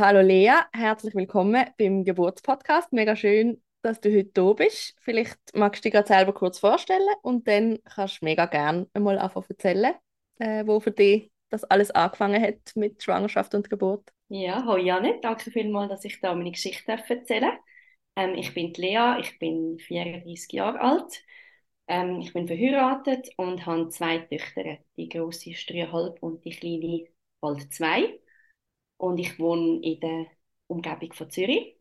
Hallo Lea, herzlich willkommen beim Geburtspodcast. Mega schön, dass du heute da bist. Vielleicht magst du dich gerade selber kurz vorstellen und dann kannst du mega gerne einmal anfangen erzählen, äh, wo für dich das alles angefangen hat mit Schwangerschaft und Geburt. Ja, hallo Janet, danke vielmals, dass ich da meine Geschichte erzählen darf. Ähm, ich bin Lea, ich bin 34 Jahre alt. Ähm, ich bin verheiratet und habe zwei Töchter. Die große ist dreieinhalb und die kleine bald zwei und ich wohne in der Umgebung von Zürich.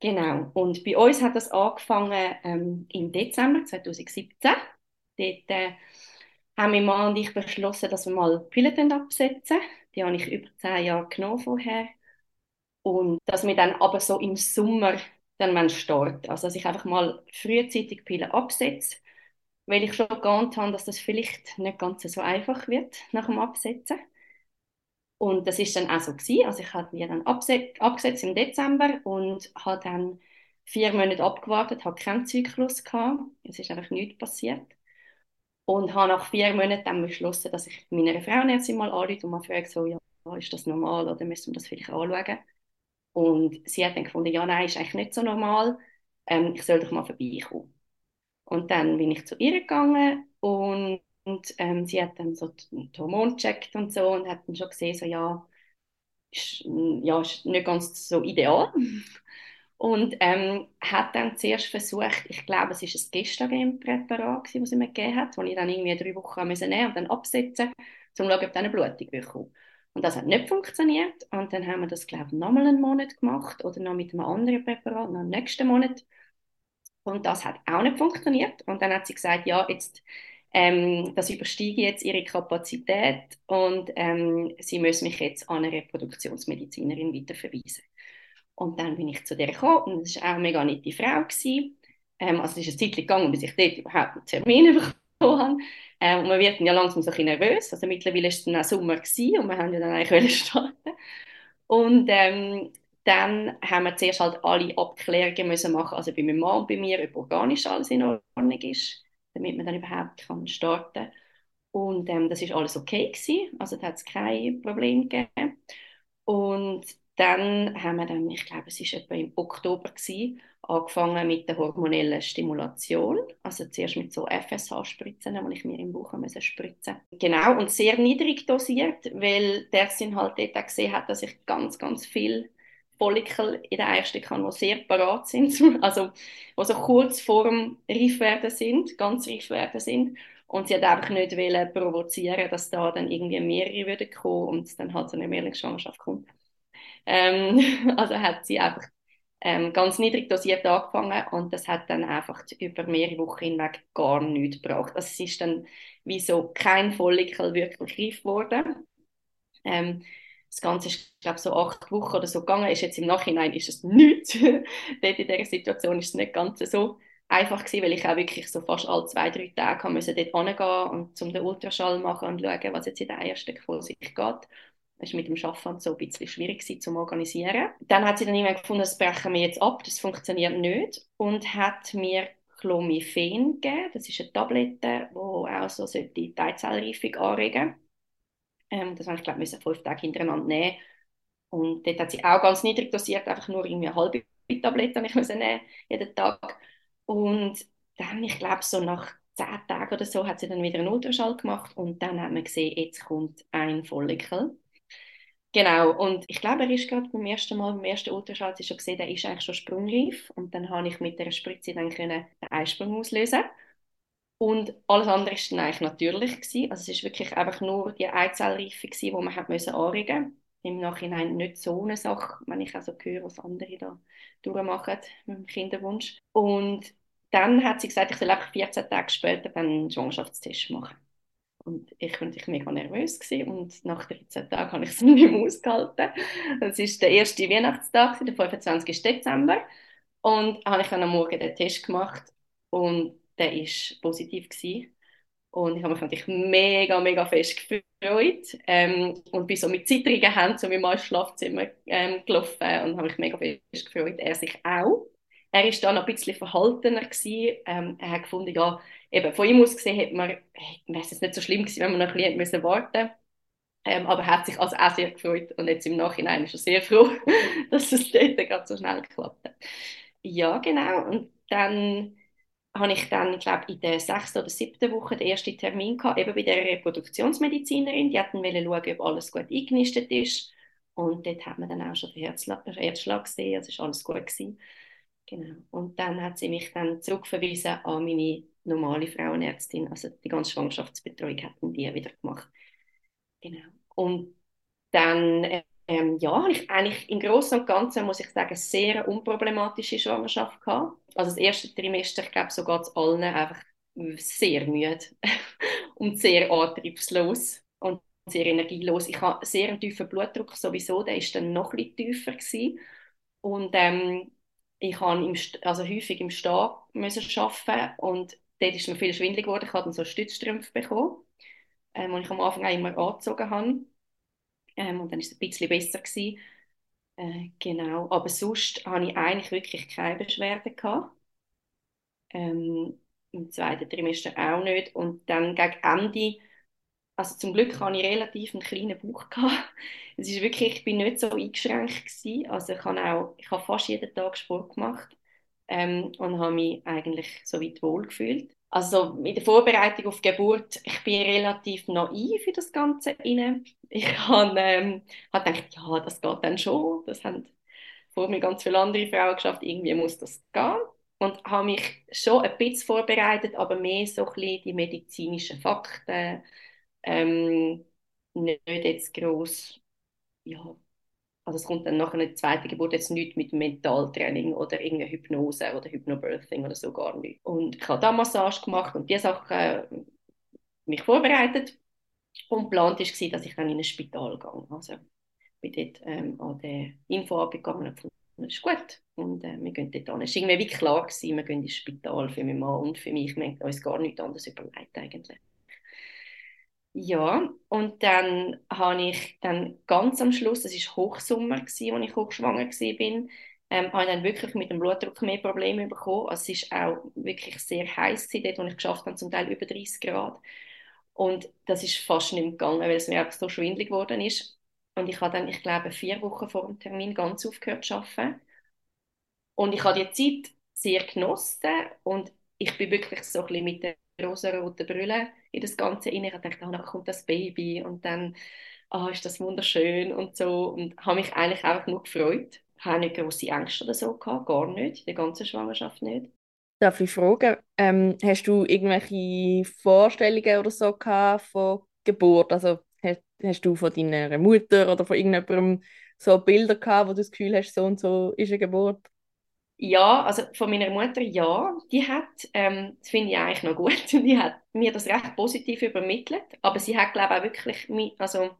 Genau. Und bei uns hat das angefangen ähm, im Dezember 2017. Dort äh, haben mein Mann und ich beschlossen, dass wir mal Pillen absetzen. Die habe ich über zehn Jahre genommen vorher. Und dass wir dann aber so im Sommer dann starten. Also dass ich einfach mal frühzeitig Pillen absetze, weil ich schon geahnt habe, dass das vielleicht nicht ganz so einfach wird nach dem Absetzen. Und das ist dann auch so gewesen. Also ich hatte die dann abgesetzt im Dezember und habe dann vier Monate abgewartet, habe keinen Zyklus gehabt. Es ist einfach nichts passiert. Und habe nach vier Monaten dann beschlossen, dass ich meiner Frauenärztin mal anrufe und mal frage, so, ja, ist das normal oder müssen wir das vielleicht anschauen? Und sie hat dann gefunden, ja, nein, ist eigentlich nicht so normal. Ähm, ich soll doch mal vorbeikommen. Und dann bin ich zu ihr gegangen und und ähm, sie hat dann so die Hormone gecheckt und so und hat dann schon gesehen, so ja, ist, ja, ist nicht ganz so ideal. Und ähm, hat dann zuerst versucht, ich glaube, es war ein Gestagen-Präparat, das sie mir gegeben hat, das ich dann irgendwie drei Wochen nehmen musste und dann absetzen, um zu schauen, ob eine Blutung bekommt. Und das hat nicht funktioniert. Und dann haben wir das, glaube ich, nochmal einen Monat gemacht oder noch mit einem anderen Präparat, noch nächsten Monat. Und das hat auch nicht funktioniert. Und dann hat sie gesagt, ja, jetzt ähm, das übersteige jetzt ihre Kapazität und ähm, sie müssen mich jetzt an eine Reproduktionsmedizinerin weiterverweisen. Und dann bin ich zu der gekommen und das war auch eine mega nette Frau. Gewesen. Ähm, also es ist eine Zeit gegangen, bis ich dort überhaupt einen Termin bekommen habe. Ähm, und wird dann ja langsam so ein nervös. Also mittlerweile war es dann auch Sommer und wir haben ja dann eigentlich starten Und ähm, dann haben wir zuerst halt alle Abklärungen müssen machen, also bei meinem Mann und bei mir, ob organisch alles in Ordnung ist damit man dann überhaupt kann starten kann. Und ähm, das ist alles okay gewesen, also da hat es kein Problem gegeben. Und dann haben wir dann, ich glaube, es war etwa im Oktober gewesen, angefangen mit der hormonellen Stimulation, also zuerst mit so FSH-Spritzen, die ich mir im Bauch musste. Genau, und sehr niedrig dosiert, weil der Sinn halt dort auch gesehen hat, dass ich ganz, ganz viel Follikel in der Eierstöcken die sehr parat sind, also die so kurz vorm Reifwerden sind, ganz Reifwerden sind. Und sie hat einfach nicht provozieren, dass da dann irgendwie mehrere würden kommen und dann halt so eine Mehrlingsschwangerschaft kommt. Ähm, also hat sie einfach ähm, ganz niedrig dosiert angefangen und das hat dann einfach über mehrere Wochen hinweg gar nichts gebraucht. Also es ist dann wie so kein Follikel wirklich reif geworden. Ähm, das Ganze ist, glaube so acht Wochen oder so gegangen. Ist jetzt im Nachhinein ist es nichts. Dort in dieser Situation ist es nicht ganz so einfach gewesen, weil ich auch wirklich so fast alle zwei, drei Tage müssen dort hingehen und zum den Ultraschall machen und schauen, was jetzt in der Eierstück vor sich geht. War mit dem Schaffen so ein bisschen schwierig zu organisieren. Dann hat sie dann irgendwann gefunden, das brechen wir jetzt ab, das funktioniert nicht. Und hat mir Clomiphen gegeben. Das ist eine Tablette, die auch so die Teilzellreifung anregen ähm, das habe ich, glaube ich, fünf Tage hintereinander nehmen. Und dort hat sie auch ganz niedrig dosiert, einfach nur irgendwie eine halbe Tablette ich müssen nehmen, jeden Tag. Und dann, ich glaube, so nach zehn Tagen oder so, hat sie dann wieder einen Ultraschall gemacht und dann hat man gesehen, jetzt kommt ein Follikel. Genau, und ich glaube, er ist gerade beim ersten Mal, beim ersten Ultraschall, sie schon gesehen, der ist eigentlich schon sprungreif und dann habe ich mit der Spritze dann können den Eisprung auslösen und alles andere war dann eigentlich natürlich. Gewesen. Also es war wirklich einfach nur die Eizellreife, die man hat müssen anregen Im Nachhinein nicht so eine Sache, wenn ich also höre, was andere da durchmachen mit dem Kinderwunsch. Und dann hat sie gesagt, ich soll einfach 14 Tage später dann einen Schwangerschaftstest machen. Und ich war mega nervös gewesen. und nach 13 Tagen habe ich es nicht mehr ausgehalten. Das war der erste Weihnachtstag, der 25. Dezember. Und habe ich dann am Morgen den Test gemacht und der ist positiv gewesen. Und ich habe mich natürlich mega, mega fest gefreut. Ähm, und bin so mit zittrigen Händen zu meinem ins Schlafzimmer ähm, gelaufen und habe mich mega fest gefreut. Er sich auch. Er war dann ein bisschen verhaltener. Gewesen. Ähm, er hat gefunden, ja, eben von ihm aus gesehen, hätte man, wäre es nicht so schlimm gewesen, wenn man noch ein bisschen müssen warten ähm, aber er hat sich also auch sehr gefreut und jetzt im Nachhinein ist er sehr froh, dass es dort gerade so schnell geklappt hat. Ja, genau. Und dann habe ich dann, ich glaube, in der sechsten oder siebten Woche den ersten Termin gehabt, eben bei der Reproduktionsmedizinerin. Die hatten wollen schauen, ob alles gut eingenistet ist. Und dort hat man dann auch schon den Herzschlag, Herzschlag gesehen, also ist alles gut gewesen. Genau. Und dann hat sie mich dann zurückverwiesen an meine normale Frauenärztin. Also die ganze Schwangerschaftsbetreuung hatten die wieder gemacht. Genau. Und dann ähm, ja, ich eigentlich im Großen und Ganzen, muss ich sagen, sehr unproblematische Schwangerschaft gehabt. Also das erste Trimester, ich glaube, so geht es allen einfach sehr müde und sehr antriebslos und sehr energielos. Ich habe sehr einen tiefen Blutdruck sowieso, der ist dann noch ein tiefer gewesen. Und ähm, ich habe im, also häufig im Stehen müssen arbeiten und dort ist mir viel schwindelig geworden. Ich habe dann so Stützstrümpfe bekommen, ähm, die ich am Anfang auch immer angezogen habe. Ähm, und dann ist es ein bisschen besser gewesen. Äh, genau, aber sonst habe ich eigentlich wirklich keine Beschwerden gehabt. Ähm, Im zweiten Trimester auch nicht. Und dann gegen Ende, also zum Glück hatte ich relativ einen kleinen Bauch. Es ist wirklich, ich bin nicht so eingeschränkt gewesen. Also ich habe auch, ich habe fast jeden Tag Sport gemacht ähm, und habe mich eigentlich so weit wohl gefühlt also in der Vorbereitung auf die Geburt, ich bin relativ naiv für das Ganze rein. Ich habe ähm, hab gedacht, ja, das geht dann schon. Das haben vor mir ganz viele andere Frauen geschafft. Irgendwie muss das gehen. Und habe mich schon ein bisschen vorbereitet, aber mehr so ein die medizinischen Fakten. Ähm, nicht jetzt gross ja, also es kommt dann nach einer zweiten Geburt jetzt nichts mit Mentaltraining oder irgendeine Hypnose oder Hypnobirthing oder so gar nicht. Und ich habe da Massage gemacht und diese Sachen äh, mich vorbereitet und geplant war, dass ich dann in ein Spital gehe. Also bin dort ähm, an der Info abgegangen und das ist gut. Und äh, wir gehen dort an. Es war irgendwie wie klar, gewesen, wir gehen ins Spital für meinen Mann und für mich. Wir haben uns gar nichts anderes überlegt eigentlich. Ja, und dann habe ich dann ganz am Schluss, das war Hochsommer, als ich hochschwanger war, ähm, habe ich dann wirklich mit dem Blutdruck mehr Probleme bekommen. Also es war auch wirklich sehr heiß dort, wo ich geschafft habe, zum Teil über 30 Grad. Und das ist fast nicht gegangen, weil es mir einfach so schwindelig geworden ist. Und ich habe dann, ich glaube, vier Wochen vor dem Termin ganz aufgehört zu arbeiten. Und ich habe die Zeit sehr genossen und ich bin wirklich so ein bisschen mit der rosa-roten Brille in das Ganze rein. Ich dachte, oh, dann kommt das Baby und dann oh, ist das wunderschön und so. Und habe mich eigentlich einfach nur gefreut. Ich habe nicht große Ängste oder so gehabt, gar nicht, in der ganzen Schwangerschaft nicht. Darf ich fragen, ähm, hast du irgendwelche Vorstellungen oder so gehabt von Geburt? Also hast, hast du von deiner Mutter oder von irgendjemandem so Bilder gehabt, wo du das Gefühl hast, so und so ist eine Geburt? Ja, also von meiner Mutter ja, die hat, ähm, das finde ich eigentlich noch gut, die hat mir das recht positiv übermittelt, aber sie hat glaube ich auch wirklich, also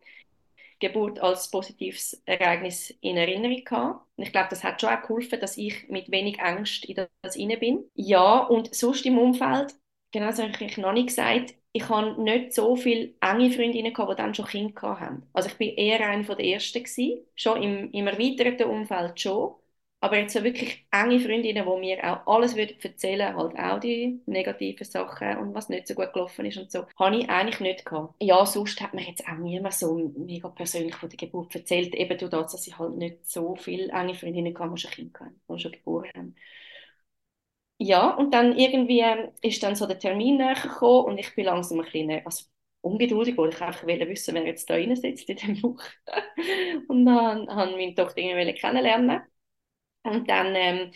Geburt als positives Ereignis in Erinnerung gehabt. Und ich glaube, das hat schon auch geholfen, dass ich mit wenig Angst in das inne bin. Ja, und sonst im Umfeld, genau das habe ich noch nicht gesagt, ich habe nicht so viele enge Freundinnen gehabt, die dann schon Kinder hatten. Also ich bin eher eine der ersten gewesen, schon im, im erweiterten Umfeld schon. Aber jetzt so wirklich enge Freundinnen, die mir auch alles würden erzählen halt auch die negativen Sachen und was nicht so gut gelaufen ist und so, habe ich eigentlich nicht gehabt. Ja, sonst hat mir jetzt auch niemand so mega persönlich von der Geburt erzählt, eben durch das, dass ich halt nicht so viele enge Freundinnen hatte, die schon Kinder hatten, die schon geboren haben. Ja, und dann irgendwie ist dann so der Termin näher gekommen und ich bin langsam ein bisschen also ungeduldig, weil ich einfach wissen wer jetzt da rein sitzt in dem Buch. und dann habe ich meine Tochter irgendwie kennenlernen und dann ähm,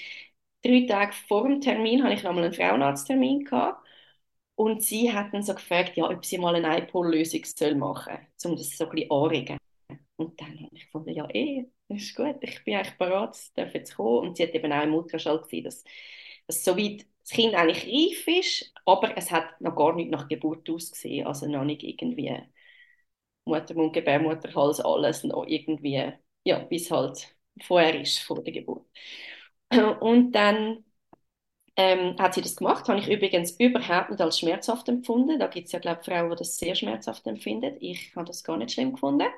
drei Tage vor dem Termin hatte ich nochmal einen Frauenarzttermin gehabt. Und sie hat dann so gefragt, ja, ob sie mal eine iPol-Lösung machen soll, um das so ein bisschen anregen. Und dann habe ich gefunden, ja, eh, das ist gut, ich bin eigentlich bereit, es darf jetzt kommen. Und sie hat eben auch im Ultraschall gesehen, dass, dass soweit das Kind eigentlich reif ist, aber es hat noch gar nicht nach Geburt ausgesehen, also noch nicht irgendwie Muttermund, Gebärmutterhals, alles noch irgendwie, ja, bis halt vorher ist, vor der Geburt. Und dann ähm, hat sie das gemacht. Habe ich übrigens überhaupt nicht als schmerzhaft empfunden. Da gibt es ja, glaube ich, Frauen, die das sehr schmerzhaft empfinden. Ich habe das gar nicht schlimm gefunden.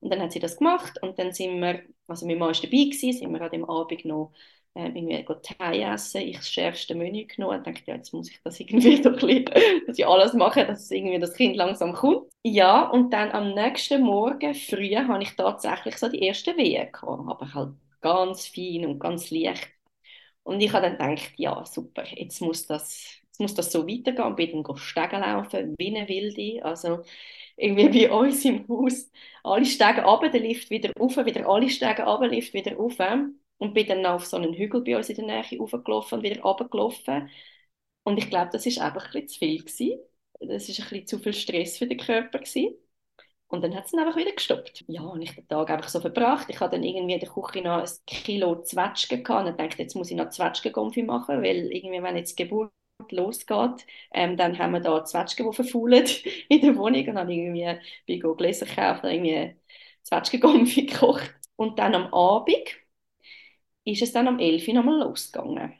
Und dann hat sie das gemacht und dann sind wir, also mein Mann war dabei gewesen, sind wir an dem Abend noch äh, irgendwie Thai essen, ich das schärfste Menü genommen und dachte, ja, jetzt muss ich das irgendwie doch ein bisschen, dass ich alles mache, dass irgendwie das Kind langsam kommt. Ja, und dann am nächsten Morgen früh habe ich tatsächlich so die ersten Wehen gehabt, aber halt ganz fein und ganz leicht. Und ich habe dann gedacht, ja, super, jetzt muss das, jetzt muss das so weitergehen. Und bin dann Stegen laufen, wie eine Wilde. Also irgendwie bei uns im Haus, alle Stegen runter, der Lift wieder rauf, wieder alle Stegen runter, Lift wieder rauf. Und bin dann auf so einen Hügel bei uns in der Nähe raufgelaufen und wieder runtergelaufen. Und ich glaube, das war einfach ein zu viel. Gewesen. Das war ein bisschen zu viel Stress für den Körper. Gewesen. Und dann hat es einfach wieder gestoppt. Ja, und ich den Tag einfach so verbracht. Ich hatte dann irgendwie in der Küche noch ein Kilo Zwetschgen gehabt und dachte, jetzt muss ich noch Zwetschgengumpfi machen, weil irgendwie, wenn jetzt die Geburt losgeht, ähm, dann haben wir da Zwetschgen, die verfaulen in der Wohnung und dann irgendwie bei Go Gläser gekauft und irgendwie Zwetschgengumpfi gekocht. Und dann am Abend ist es dann am 11 Uhr nochmal losgegangen.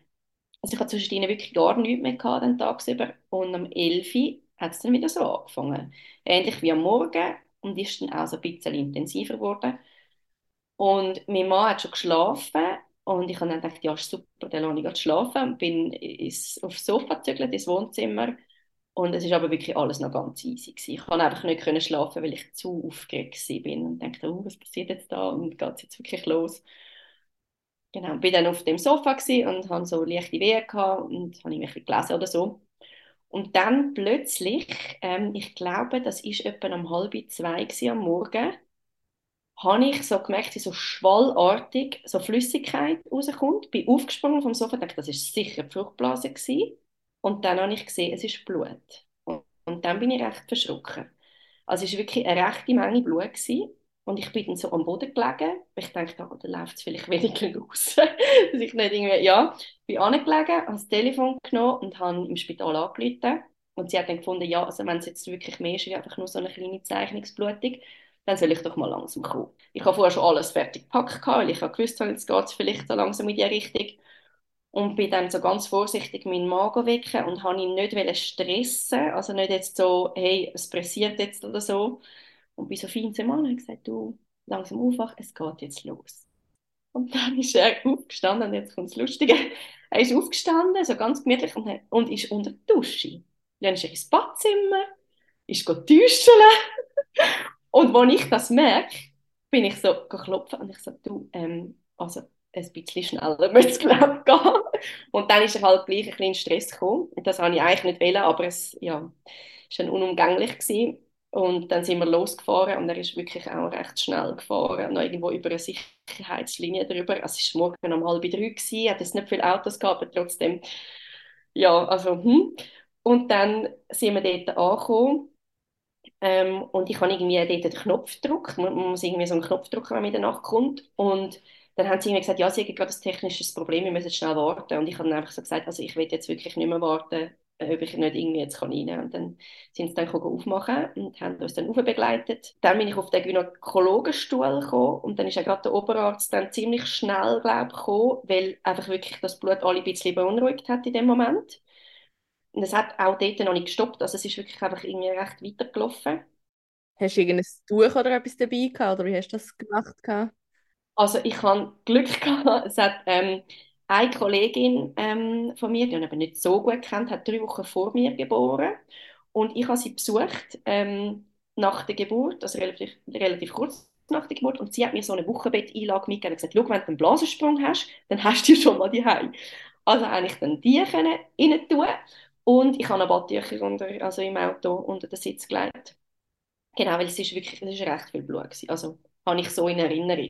Also ich hatte zwischen ihnen wirklich gar nichts mehr gehabt, den Tag über. Und am 11 Uhr hat es dann wieder so angefangen. Ähnlich wie am Morgen und ist dann auch so ein bisschen intensiver geworden. Und mein Mann hat schon geschlafen und ich habe dann gedacht, ja, super, dann lasse ich schlafen und bin aufs Sofa gezügelt, ins Wohnzimmer. Und es ist aber wirklich alles noch ganz easy gewesen. Ich konnte einfach nicht können schlafen, weil ich zu aufgeregt bin und dachte, oh, was passiert jetzt da und geht es jetzt wirklich los? Genau, bin dann auf dem Sofa und hatte so leichte Wehen gehabt und habe mich gelesen oder so. Und dann plötzlich, ähm, ich glaube, das ist etwa um halb zwei am Morgen, habe ich so gemerkt, wie so schwallartig so Flüssigkeit rauskommt. Bin aufgesprungen vom Sofa und dachte, das ist sicher die Fruchtblase gewesen. Und dann habe ich gesehen, es ist Blut. Und, und dann bin ich recht verschrocken. Also es war wirklich eine rechte Menge Blut gewesen. Und ich bin dann so am Boden gelegen. Ich dachte, oh, da läuft es vielleicht weniger raus. Dass ich nicht irgendwie, ja, bin angelegen, habe das Telefon genommen und habe im Spital angerufen. Und sie hat dann gefunden, ja, also wenn es jetzt wirklich mehr ist, wie einfach nur so eine kleine Zeichnungsblutung, dann soll ich doch mal langsam kommen. Ich habe vorher schon alles fertig gepackt, weil ich habe gewusst, jetzt geht es vielleicht so langsam in die Richtung. Und bin dann so ganz vorsichtig meinen Magen wecken und habe ihn nicht stressen also nicht jetzt so, hey, es pressiert jetzt oder so, und bin so zum Mann und gesagt, du, langsam aufwach, es geht jetzt los. Und dann ist er aufgestanden, und jetzt kommt das Lustige. Er ist aufgestanden, so ganz gemütlich, und, und ist unter der Dusche. Dann ist er ins Badzimmer, ist duschen. und als ich das merke, bin ich so geklopft und ich so, du, ähm, also ein bisschen schneller müsste es, glaube ich, gehen. Und dann ist er halt gleich ein bisschen in Stress gekommen. Das habe ich eigentlich nicht wollen, aber es ist dann unumgänglich gewesen. Und dann sind wir losgefahren und er ist wirklich auch recht schnell gefahren, noch irgendwo über eine Sicherheitslinie drüber. Also es war morgen um halb drei, gewesen, hat jetzt nicht viele Autos gehabt, aber trotzdem, ja, also, hm. Und dann sind wir dort angekommen ähm, und ich habe irgendwie dort den Knopf gedrückt, man, man muss irgendwie so einen Knopf drücken, wenn man in der Nacht kommt und dann haben sie mir gesagt, ja, sie haben gerade ein technisches Problem, wir müssen schnell warten. Und ich habe dann einfach so gesagt, also ich will jetzt wirklich nicht mehr warten, ob ich nicht irgendwie jetzt kann rein kann. Und dann sind sie dann aufmachen und haben uns dann begleitet. Dann bin ich auf den Gynäkologenstuhl gekommen und dann ist ja gerade der Oberarzt dann ziemlich schnell, glaube ich, gekommen, weil einfach wirklich das Blut alle ein bisschen beunruhigt hat in dem Moment. Und es hat auch dort noch nicht gestoppt, also es ist wirklich einfach irgendwie recht weitergelaufen. Hast du irgendein Tuch oder etwas dabei gehabt, oder wie hast du das gemacht? Also ich hatte Glück gehabt, es hat ähm, eine Kollegin ähm, von mir, die ich aber nicht so gut kennt, hat drei Wochen vor mir geboren und ich habe sie besucht ähm, nach der Geburt, also relativ, relativ kurz nach der Geburt und sie hat mir so eine Wochenbetteinlage mitgegeben und gesagt, wenn du einen Blasensprung hast, dann hast du schon mal die Hause. Also habe ich dann die können rein tun und ich habe ein Badtücher unter, also im Auto unter den Sitz gelegt. Genau, weil es ist wirklich, es ist recht viel Blut gewesen. Also habe ich so in Erinnerung.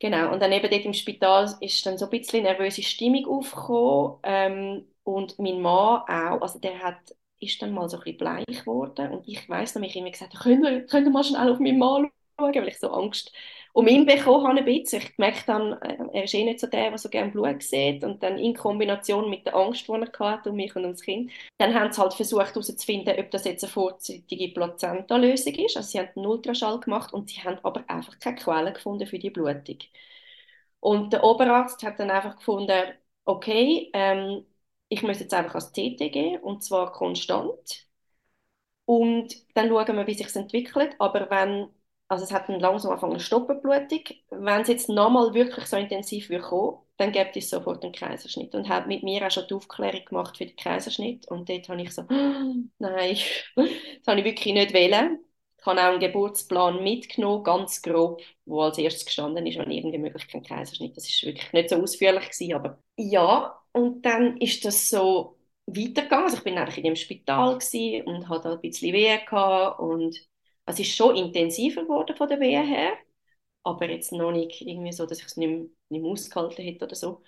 Genau, und dann eben dort im Spital ist dann so ein bisschen nervöse Stimmung aufgekommen ähm, und mein Mann auch, also der hat, ist dann mal so ein bisschen bleich geworden und ich weiss noch, ich immer gesagt, könnt ihr, könnt ihr mal schnell auf meinen Mann schauen, weil ich so Angst um ihn bekommen habe ein bisschen. Ich merke dann, äh, er ist eh nicht so der, der so gerne Blut sieht und dann in Kombination mit der Angst, die er hatte um mich und ums Kind, dann haben sie halt versucht herauszufinden, ob das jetzt eine vorzeitige Plazentalösung ist. Also sie haben einen Ultraschall gemacht und sie haben aber einfach keine Quelle gefunden für die Blutung. Und der Oberarzt hat dann einfach gefunden, okay, ähm, ich muss jetzt einfach ans CT gehen, und zwar konstant. Und dann schauen wir, wie sich entwickelt. Aber wenn, also es hat dann langsam angefangen eine Stoppenblutung, wenn es jetzt nochmal wirklich so intensiv würde kommen, dann gibt es sofort einen Kaiserschnitt. Und hat mit mir auch schon die Aufklärung gemacht für den Kaiserschnitt. Und dort habe ich so, nein, das habe ich wirklich nicht wählen. Ich habe auch einen Geburtsplan mitgenommen, ganz grob, wo als erstes gestanden ist, wenn irgendwie möglich kein Kaiserschnitt. Das ist wirklich nicht so ausführlich gewesen, aber ja. Und dann ist das so weitergegangen. Also ich bin eigentlich in dem Spital und hatte ein bisschen gehabt und es ist schon intensiver geworden von der Wehe her, aber jetzt noch nicht irgendwie so, dass ich es nicht, mehr, nicht mehr ausgehalten hätte oder so.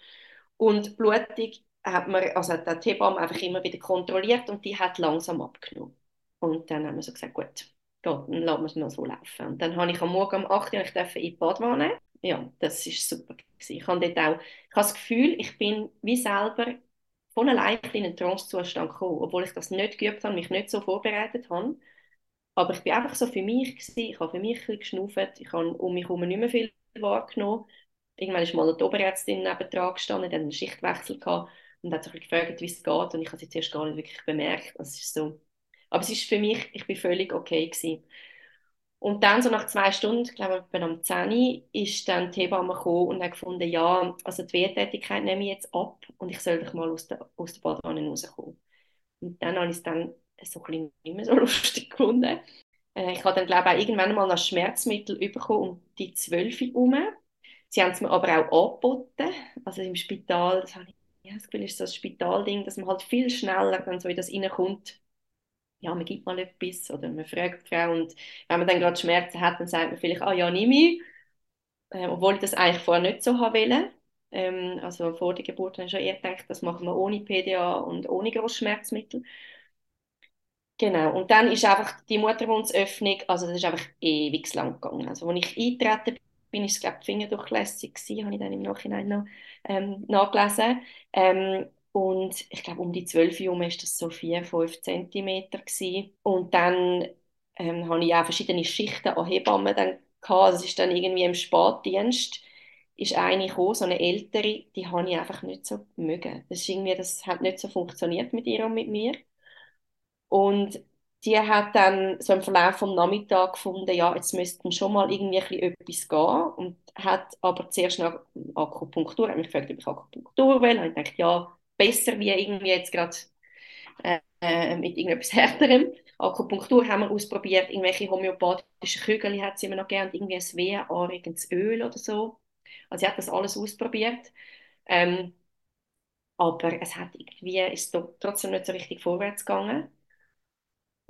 Und Blutung hat man, also hat die Hebamme einfach immer wieder kontrolliert und die hat langsam abgenommen. Und dann haben wir so gesagt, gut, geht, dann lassen wir es mal so laufen. Und dann habe ich am Morgen um 8 Uhr ich in die Badwanne. Ja, das ist super. Ich habe auch, ich habe das Gefühl, ich bin wie selber von allein in einen Trance-Zustand gekommen, obwohl ich das nicht geübt habe, mich nicht so vorbereitet habe. Aber ich bin einfach so für mich gewesen, ich habe für mich ein geschnauft, ich habe um mich herum nicht mehr viel wahrgenommen. Irgendwann ist mal die Oberärztin nebendran gestanden, dann einen Schichtwechsel gehabt und hat sich gefragt, wie es geht und ich habe es jetzt erst gar nicht wirklich bemerkt. Das ist so. Aber es ist für mich, ich bin völlig okay gewesen. Und dann, so nach zwei Stunden, ich glaube ich, am 10 ist dann die Hebamme gekommen und hat gefunden, ja, also die Wehrtätigkeit nehme ich jetzt ab und ich soll doch mal aus der, aus der Badewanne rauskommen. Und dann habe ich es dann so ein nicht mehr so lustig gefunden. Äh, ich habe dann, glaube ich, auch irgendwann mal ein Schmerzmittel bekommen um die 12 herum. Sie haben es mir aber auch angeboten, also im Spital, das habe ich ja, das Gefühl, ist so ein Spitalding, dass man halt viel schneller dann so in das reinkommt, ja, man gibt mal etwas oder man fragt die Frau und wenn man dann gerade Schmerzen hat, dann sagt man vielleicht, ah ja, nimm ich, äh, obwohl ich das eigentlich vorher nicht so haben wollte. Ähm, also vor der Geburt habe ich schon eher gedacht, das machen wir ohne PDA und ohne Großschmerzmittel. Genau, und dann ist einfach die Muttermundsöffnung, also das ist einfach ewig lang gegangen. Also als ich eingetreten bin, ist es, glaube ich, fingerdurchlässig gewesen, habe ich dann im Nachhinein noch ähm, nachgelesen. Ähm, und ich glaube, um die 12 Uhr war das so 4, 5 Zentimeter. Gewesen. Und dann ähm, habe ich auch verschiedene Schichten an Hebammen dann gehabt. Also es ist dann irgendwie im Spätdienst ist eine gekommen, so eine ältere, die habe ich einfach nicht so mögen. Das, das hat nicht so funktioniert mit ihr und mit mir. Und die hat dann so im Verlauf vom Nachmittag gefunden, ja, jetzt müsste schon mal irgendwie etwas gehen und hat aber zuerst nach Akupunktur, hat mich gefragt, ob ich Akupunktur will, und ich dachte, ja, besser wie irgendwie jetzt gerade äh, mit irgendetwas härterem. Akupunktur haben wir ausprobiert, irgendwelche homöopathische Kügel hat sie immer noch gerne, irgendwie ein wehenanregendes Öl oder so. Also sie hat das alles ausprobiert. Ähm, aber es hat irgendwie, ist trotzdem nicht so richtig vorwärts gegangen.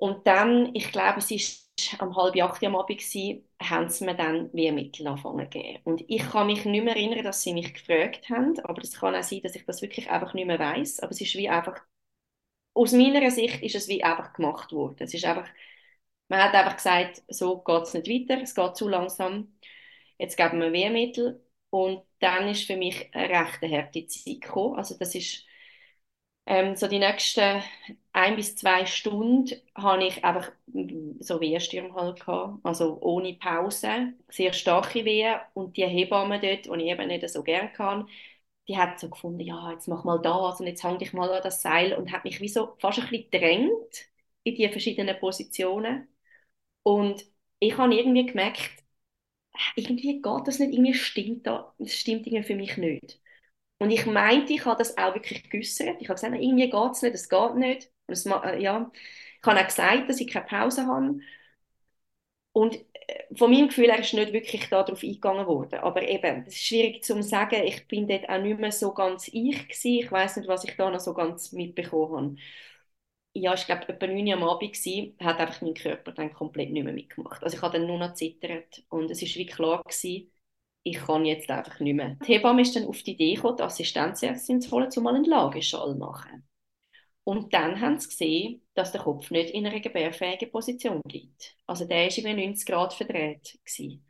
Und dann, ich glaube, es ist am halb acht am Abend gewesen, haben sie mir dann Wehrmittel angefangen gegeben. Und ich kann mich nicht mehr erinnern, dass sie mich gefragt haben, aber es kann auch sein, dass ich das wirklich einfach nicht mehr weiß. Aber es ist wie einfach, aus meiner Sicht ist es wie einfach gemacht worden. Es ist einfach, man hat einfach gesagt, so geht es nicht weiter, es geht zu langsam, jetzt geben wir Wehrmittel. Und dann ist für mich eine recht harte Zeit gekommen. Also das ist ähm, so die nächsten ein bis zwei Stunden habe ich einfach so Wehenstürme halt also ohne Pause, sehr starke Wehen und die Hebamme dort, die ich eben nicht so gerne kann, die hat so gefunden, ja, jetzt mach mal das und jetzt hang ich mal an das Seil und hat mich wie so fast ein bisschen gedrängt in die verschiedenen Positionen. Und ich habe irgendwie gemerkt, irgendwie geht das nicht, irgendwie stimmt das, das stimmt irgendwie für mich nicht. Und ich meinte, ich habe das auch wirklich geäussert. Ich habe gesagt, irgendwie geht es nicht, es geht nicht. Und es, äh, ja. Ich habe auch gesagt, dass ich keine Pause habe. Und äh, von meinem Gefühl her ist nicht wirklich darauf eingegangen worden. Aber eben, es ist schwierig zu sagen, ich bin dort auch nicht mehr so ganz ich gewesen. Ich weiß nicht, was ich da noch so ganz mitbekommen habe. Ja, ich glaube, etwa 9 Uhr am Abend war, hat einfach mein Körper dann komplett nicht mehr mitgemacht. Also ich habe dann nur noch zittert und es ist wie klar gewesen, ich kann jetzt einfach nicht mehr. Die Hebamme ist dann auf die Idee gekommen, die Assistenzärztin zu holen, um mal einen Lageschall machen. Und dann haben sie gesehen, dass der Kopf nicht in einer gebärfähigen Position liegt. Also der war irgendwie 90 Grad verdreht. Gewesen.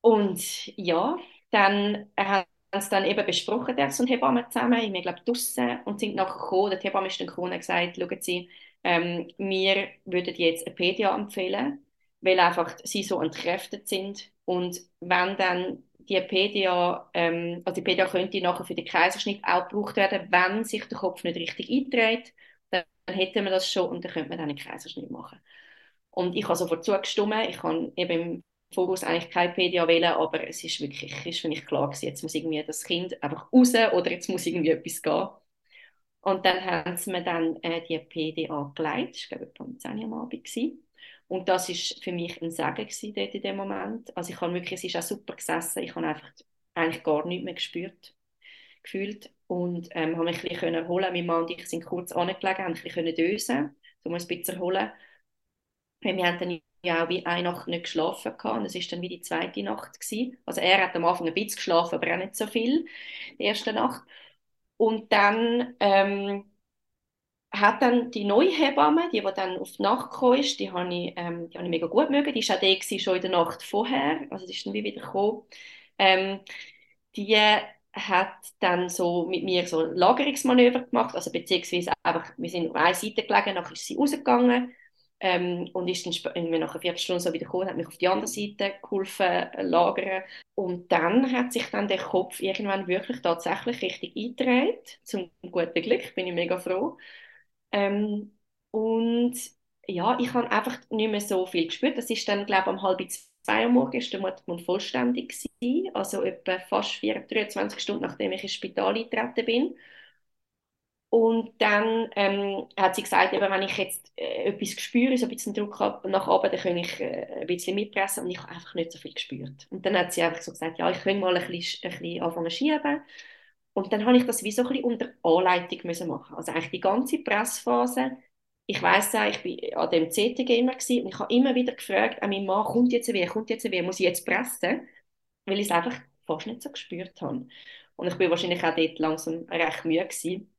Und ja, dann haben sie dann eben besprochen, der und Hebamme zusammen, ich glaube draussen, und sind nachher gekommen, der Hebamme ist dann gekommen und gesagt, schauen Sie, ähm, wir würden jetzt eine PDA empfehlen, weil einfach sie so entkräftet sind und wenn dann die PDA, ähm, also die PDA könnte nachher für den Kaiserschnitt auch gebraucht werden, wenn sich der Kopf nicht richtig einträgt. Dann, hätten wir das schon und dann könnte man dann einen Kaiserschnitt machen. Und ich habe sofort zugestimmt. Ich habe eben im Voraus eigentlich keine PDA wählen, aber es ist wirklich, ist für mich klar gewesen, jetzt muss irgendwie das Kind einfach raus oder jetzt muss irgendwie etwas gehen. Und dann haben sie mir dann äh, die PDA geleitet, ich glaube, um 10 Uhr am Abend gewesen. Und das ist für mich ein Segen dort in dem Moment. Also ich habe wirklich, es ist auch super gesessen, ich habe einfach eigentlich gar nichts mehr gespürt, gefühlt und ähm, habe mich ein bisschen erholen. Mein Mann und ich sind kurz angelegen, haben ein bisschen dösen, so mal ein bisschen erholen. Wir haben dann ja auch wie eine Nacht nicht geschlafen gehabt, und es ist dann wie die zweite Nacht gewesen. Also er hat am Anfang ein bisschen geschlafen, aber auch nicht so viel, die erste Nacht. Und dann ähm, hat dann die neue Hebamme, die, die dann auf die Nacht gekommen ist, die habe ich, ähm, die ich mega gut mögen. Die war auch die schon in der Nacht vorher, also die ist dann wie wieder gekommen. Ähm, die hat dann so mit mir so Lagerungsmanöver gemacht, also beziehungsweise einfach, wir sind auf einer Seite gelegen, nachher ist sie rausgegangen ähm, und ist dann nach einer Viertelstunde so wieder gekommen, hat mich auf die andere Seite geholfen, äh, lagern. Und dann hat sich dann der Kopf irgendwann wirklich tatsächlich richtig eingedreht. Zum guten Glück, bin ich mega froh. Ähm, und ja, ich habe einfach nicht mehr so viel gespürt. Das ist dann, glaube ich, um halb zwei Uhr morgens ist der Muttermund vollständig gewesen, also etwa fast 24, 23 Stunden, nachdem ich ins Spital eingetreten bin. Und dann ähm, hat sie gesagt, eben, wenn ich jetzt äh, etwas spüre, so ein bisschen Druck nach oben, dann kann ich äh, ein bisschen mitpressen und ich habe einfach nicht so viel gespürt. Und dann hat sie einfach so gesagt, ja, ich könnte mal ein bisschen, ein bisschen anfangen zu schieben. Und dann habe ich das wie so ein bisschen unter Anleitung müssen machen. Also eigentlich die ganze Pressphase. Ich weiß ja, ich bin an dem CTG immer gewesen, und ich habe immer wieder gefragt an meinen Mann, kommt jetzt weh, kommt jetzt weh, muss ich jetzt pressen? Weil ich es einfach fast nicht so gespürt habe. Und ich bin wahrscheinlich auch dort langsam recht müde gewesen.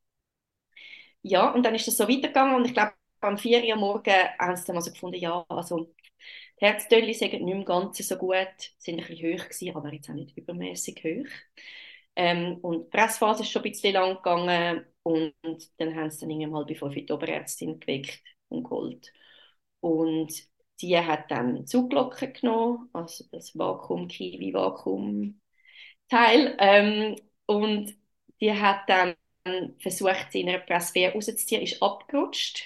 Ja, und dann ist das so weitergegangen und ich glaube, am 4 Uhr morgen haben sie dann also gefunden, ja, also die Herztöne sind nicht im Ganzen so gut, sind ein bisschen hoch gewesen, aber jetzt auch nicht übermäßig hoch. Ähm, und die Pressphase ist schon ein bisschen lang gegangen und dann haben sie dann irgendwann halb fünf die Oberärztin geweckt und geholt. Und die hat dann Zuglocken genommen, also das Vakuum-Kiwi-Vakuum-Teil. Ähm, und die hat dann versucht, sie in einer Presswehr rauszuziehen, ist abgerutscht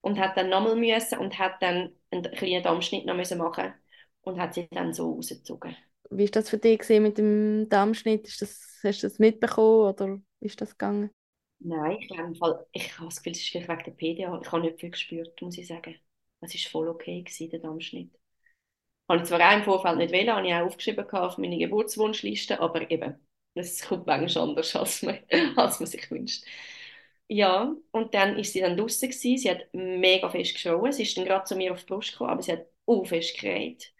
und hat dann nochmal müssen und hat dann einen kleinen Dammschnitt noch müssen machen und hat sie dann so rausgezogen. Wie ist das für dich mit dem Darmschnitt? Ist das, hast du das mitbekommen oder ist das gegangen? Nein, ich glaube, Fall, ich habe das Gefühl, es ist vielleicht wegen der PDA. Ich habe nicht viel gespürt, muss ich sagen. Es war voll okay, gewesen, der Darmschnitt. Habe ich zwar auch im Vorfeld nicht wählen, habe ich auch aufgeschrieben auf meine Geburtswunschliste, aber eben, es kommt manchmal anders, als man, als man sich wünscht. Ja, und dann ist sie dann draußen. Sie hat mega fest geschrien. Sie ist dann gerade zu mir auf die Brust gekommen, aber sie hat auch fest geredet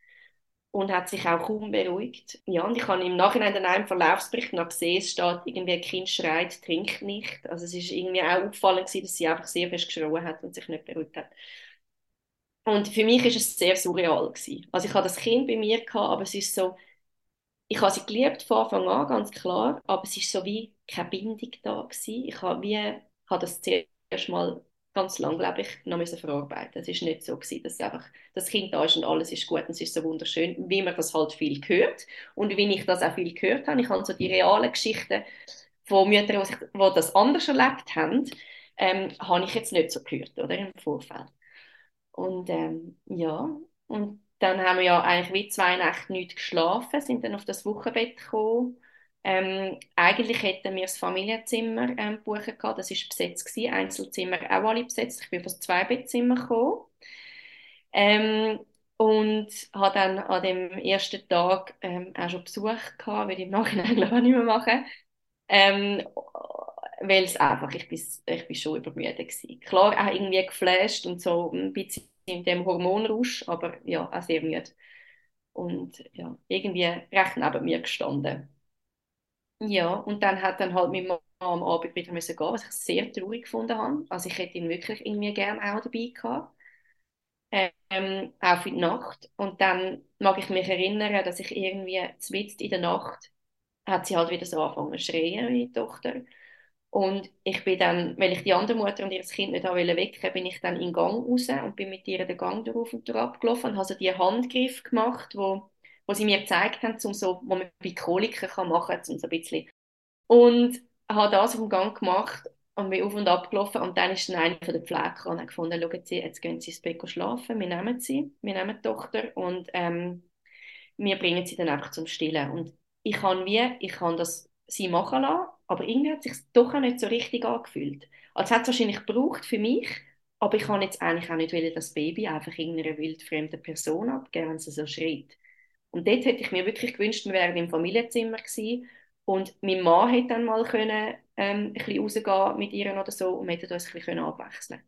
und hat sich auch kaum beruhigt. Ja, und ich habe im Nachhinein dann einem Verlaufsbericht noch gesehen, es steht irgendwie, ein Kind schreit, trinkt nicht. Also es ist irgendwie auch auffallend gewesen, dass sie einfach sehr fest geschrien hat und sich nicht beruhigt hat. Und für mich ist es sehr surreal gewesen. Also ich hatte das Kind bei mir gehabt, aber es ist so, ich habe sie geliebt von Anfang an, ganz klar, aber es ist so wie keine Bindung da gewesen. Ich habe wie, habe das zuerst mal ganz lang, glaube ich, noch müssen verarbeiten. Es ist nicht so gewesen, dass einfach das Kind da ist und alles ist gut und es ist so wunderschön, wie man das halt viel hört und wie ich das auch viel gehört habe. Ich habe so die realen Geschichten von Müttern, die, die das anders erlebt haben, ähm, habe ich jetzt nicht so gehört, oder, im Vorfeld. Und ähm, ja, und dann haben wir ja eigentlich wie zwei Nächte nicht geschlafen, sind dann auf das Wochenbett gekommen ähm, eigentlich hätten wir das Familienzimmer ähm, buchen können. Das war besetzt gewesen. Einzelzimmer auch alle besetzt. Ich bin auf das Zweibettzimmer gekommen. Ähm, und habe dann an dem ersten Tag ähm, auch schon Besuch gehabt, würde ich im Nachhinein glaube ich nicht mehr machen. Ähm, weil es einfach, ich bin, ich schon übermüdet gewesen. Klar, auch irgendwie geflasht und so ein bisschen in dem Hormonrausch, aber ja, auch sehr müde. Und ja, irgendwie recht neben mir gestanden. Ja, und dann hat dann halt mein Mann am Abend wieder müssen gehen, was ich sehr traurig gefunden habe. Also ich hätte ihn wirklich irgendwie gerne auch dabei gehabt. Ähm, auch für die Nacht. Und dann mag ich mich erinnern, dass ich irgendwie mitten in der Nacht hat sie halt wieder so angefangen zu schreien, meine Tochter. Und ich bin dann, weil ich die andere Mutter und ihr Kind nicht wecken bin ich dann in den Gang raus und bin mit ihr den Gang drauf und drauf gelaufen und habe so die Handgriff gemacht, wo wo sie mir gezeigt haben, um so, wo man bei Koliken kann machen kann, um so ein bisschen. Und habe das auf dem Gang gemacht und bin auf und ab gelaufen und dann ist dann eine von der Pflege und hat gefunden, schauen Sie, jetzt gehen Sie ins Bett schlafen, wir nehmen sie, wir nehmen die Tochter und ähm, wir bringen sie dann einfach zum Stillen. Und ich kann wie, ich kann das sie machen lassen, aber irgendwie hat es sich doch auch nicht so richtig angefühlt. Also hat es wahrscheinlich gebraucht für mich, aber ich kann jetzt eigentlich auch nicht wollen, das Baby einfach irgendeiner wildfremden Person abgeben, wenn sie so schreit. Und dort hätte ich mir wirklich gewünscht, wir wären im Familienzimmer gewesen. Und mein Mann hätte dann mal können, ähm, ein bisschen rausgehen mit ihr oder so und wir hätten uns ein bisschen abwechseln.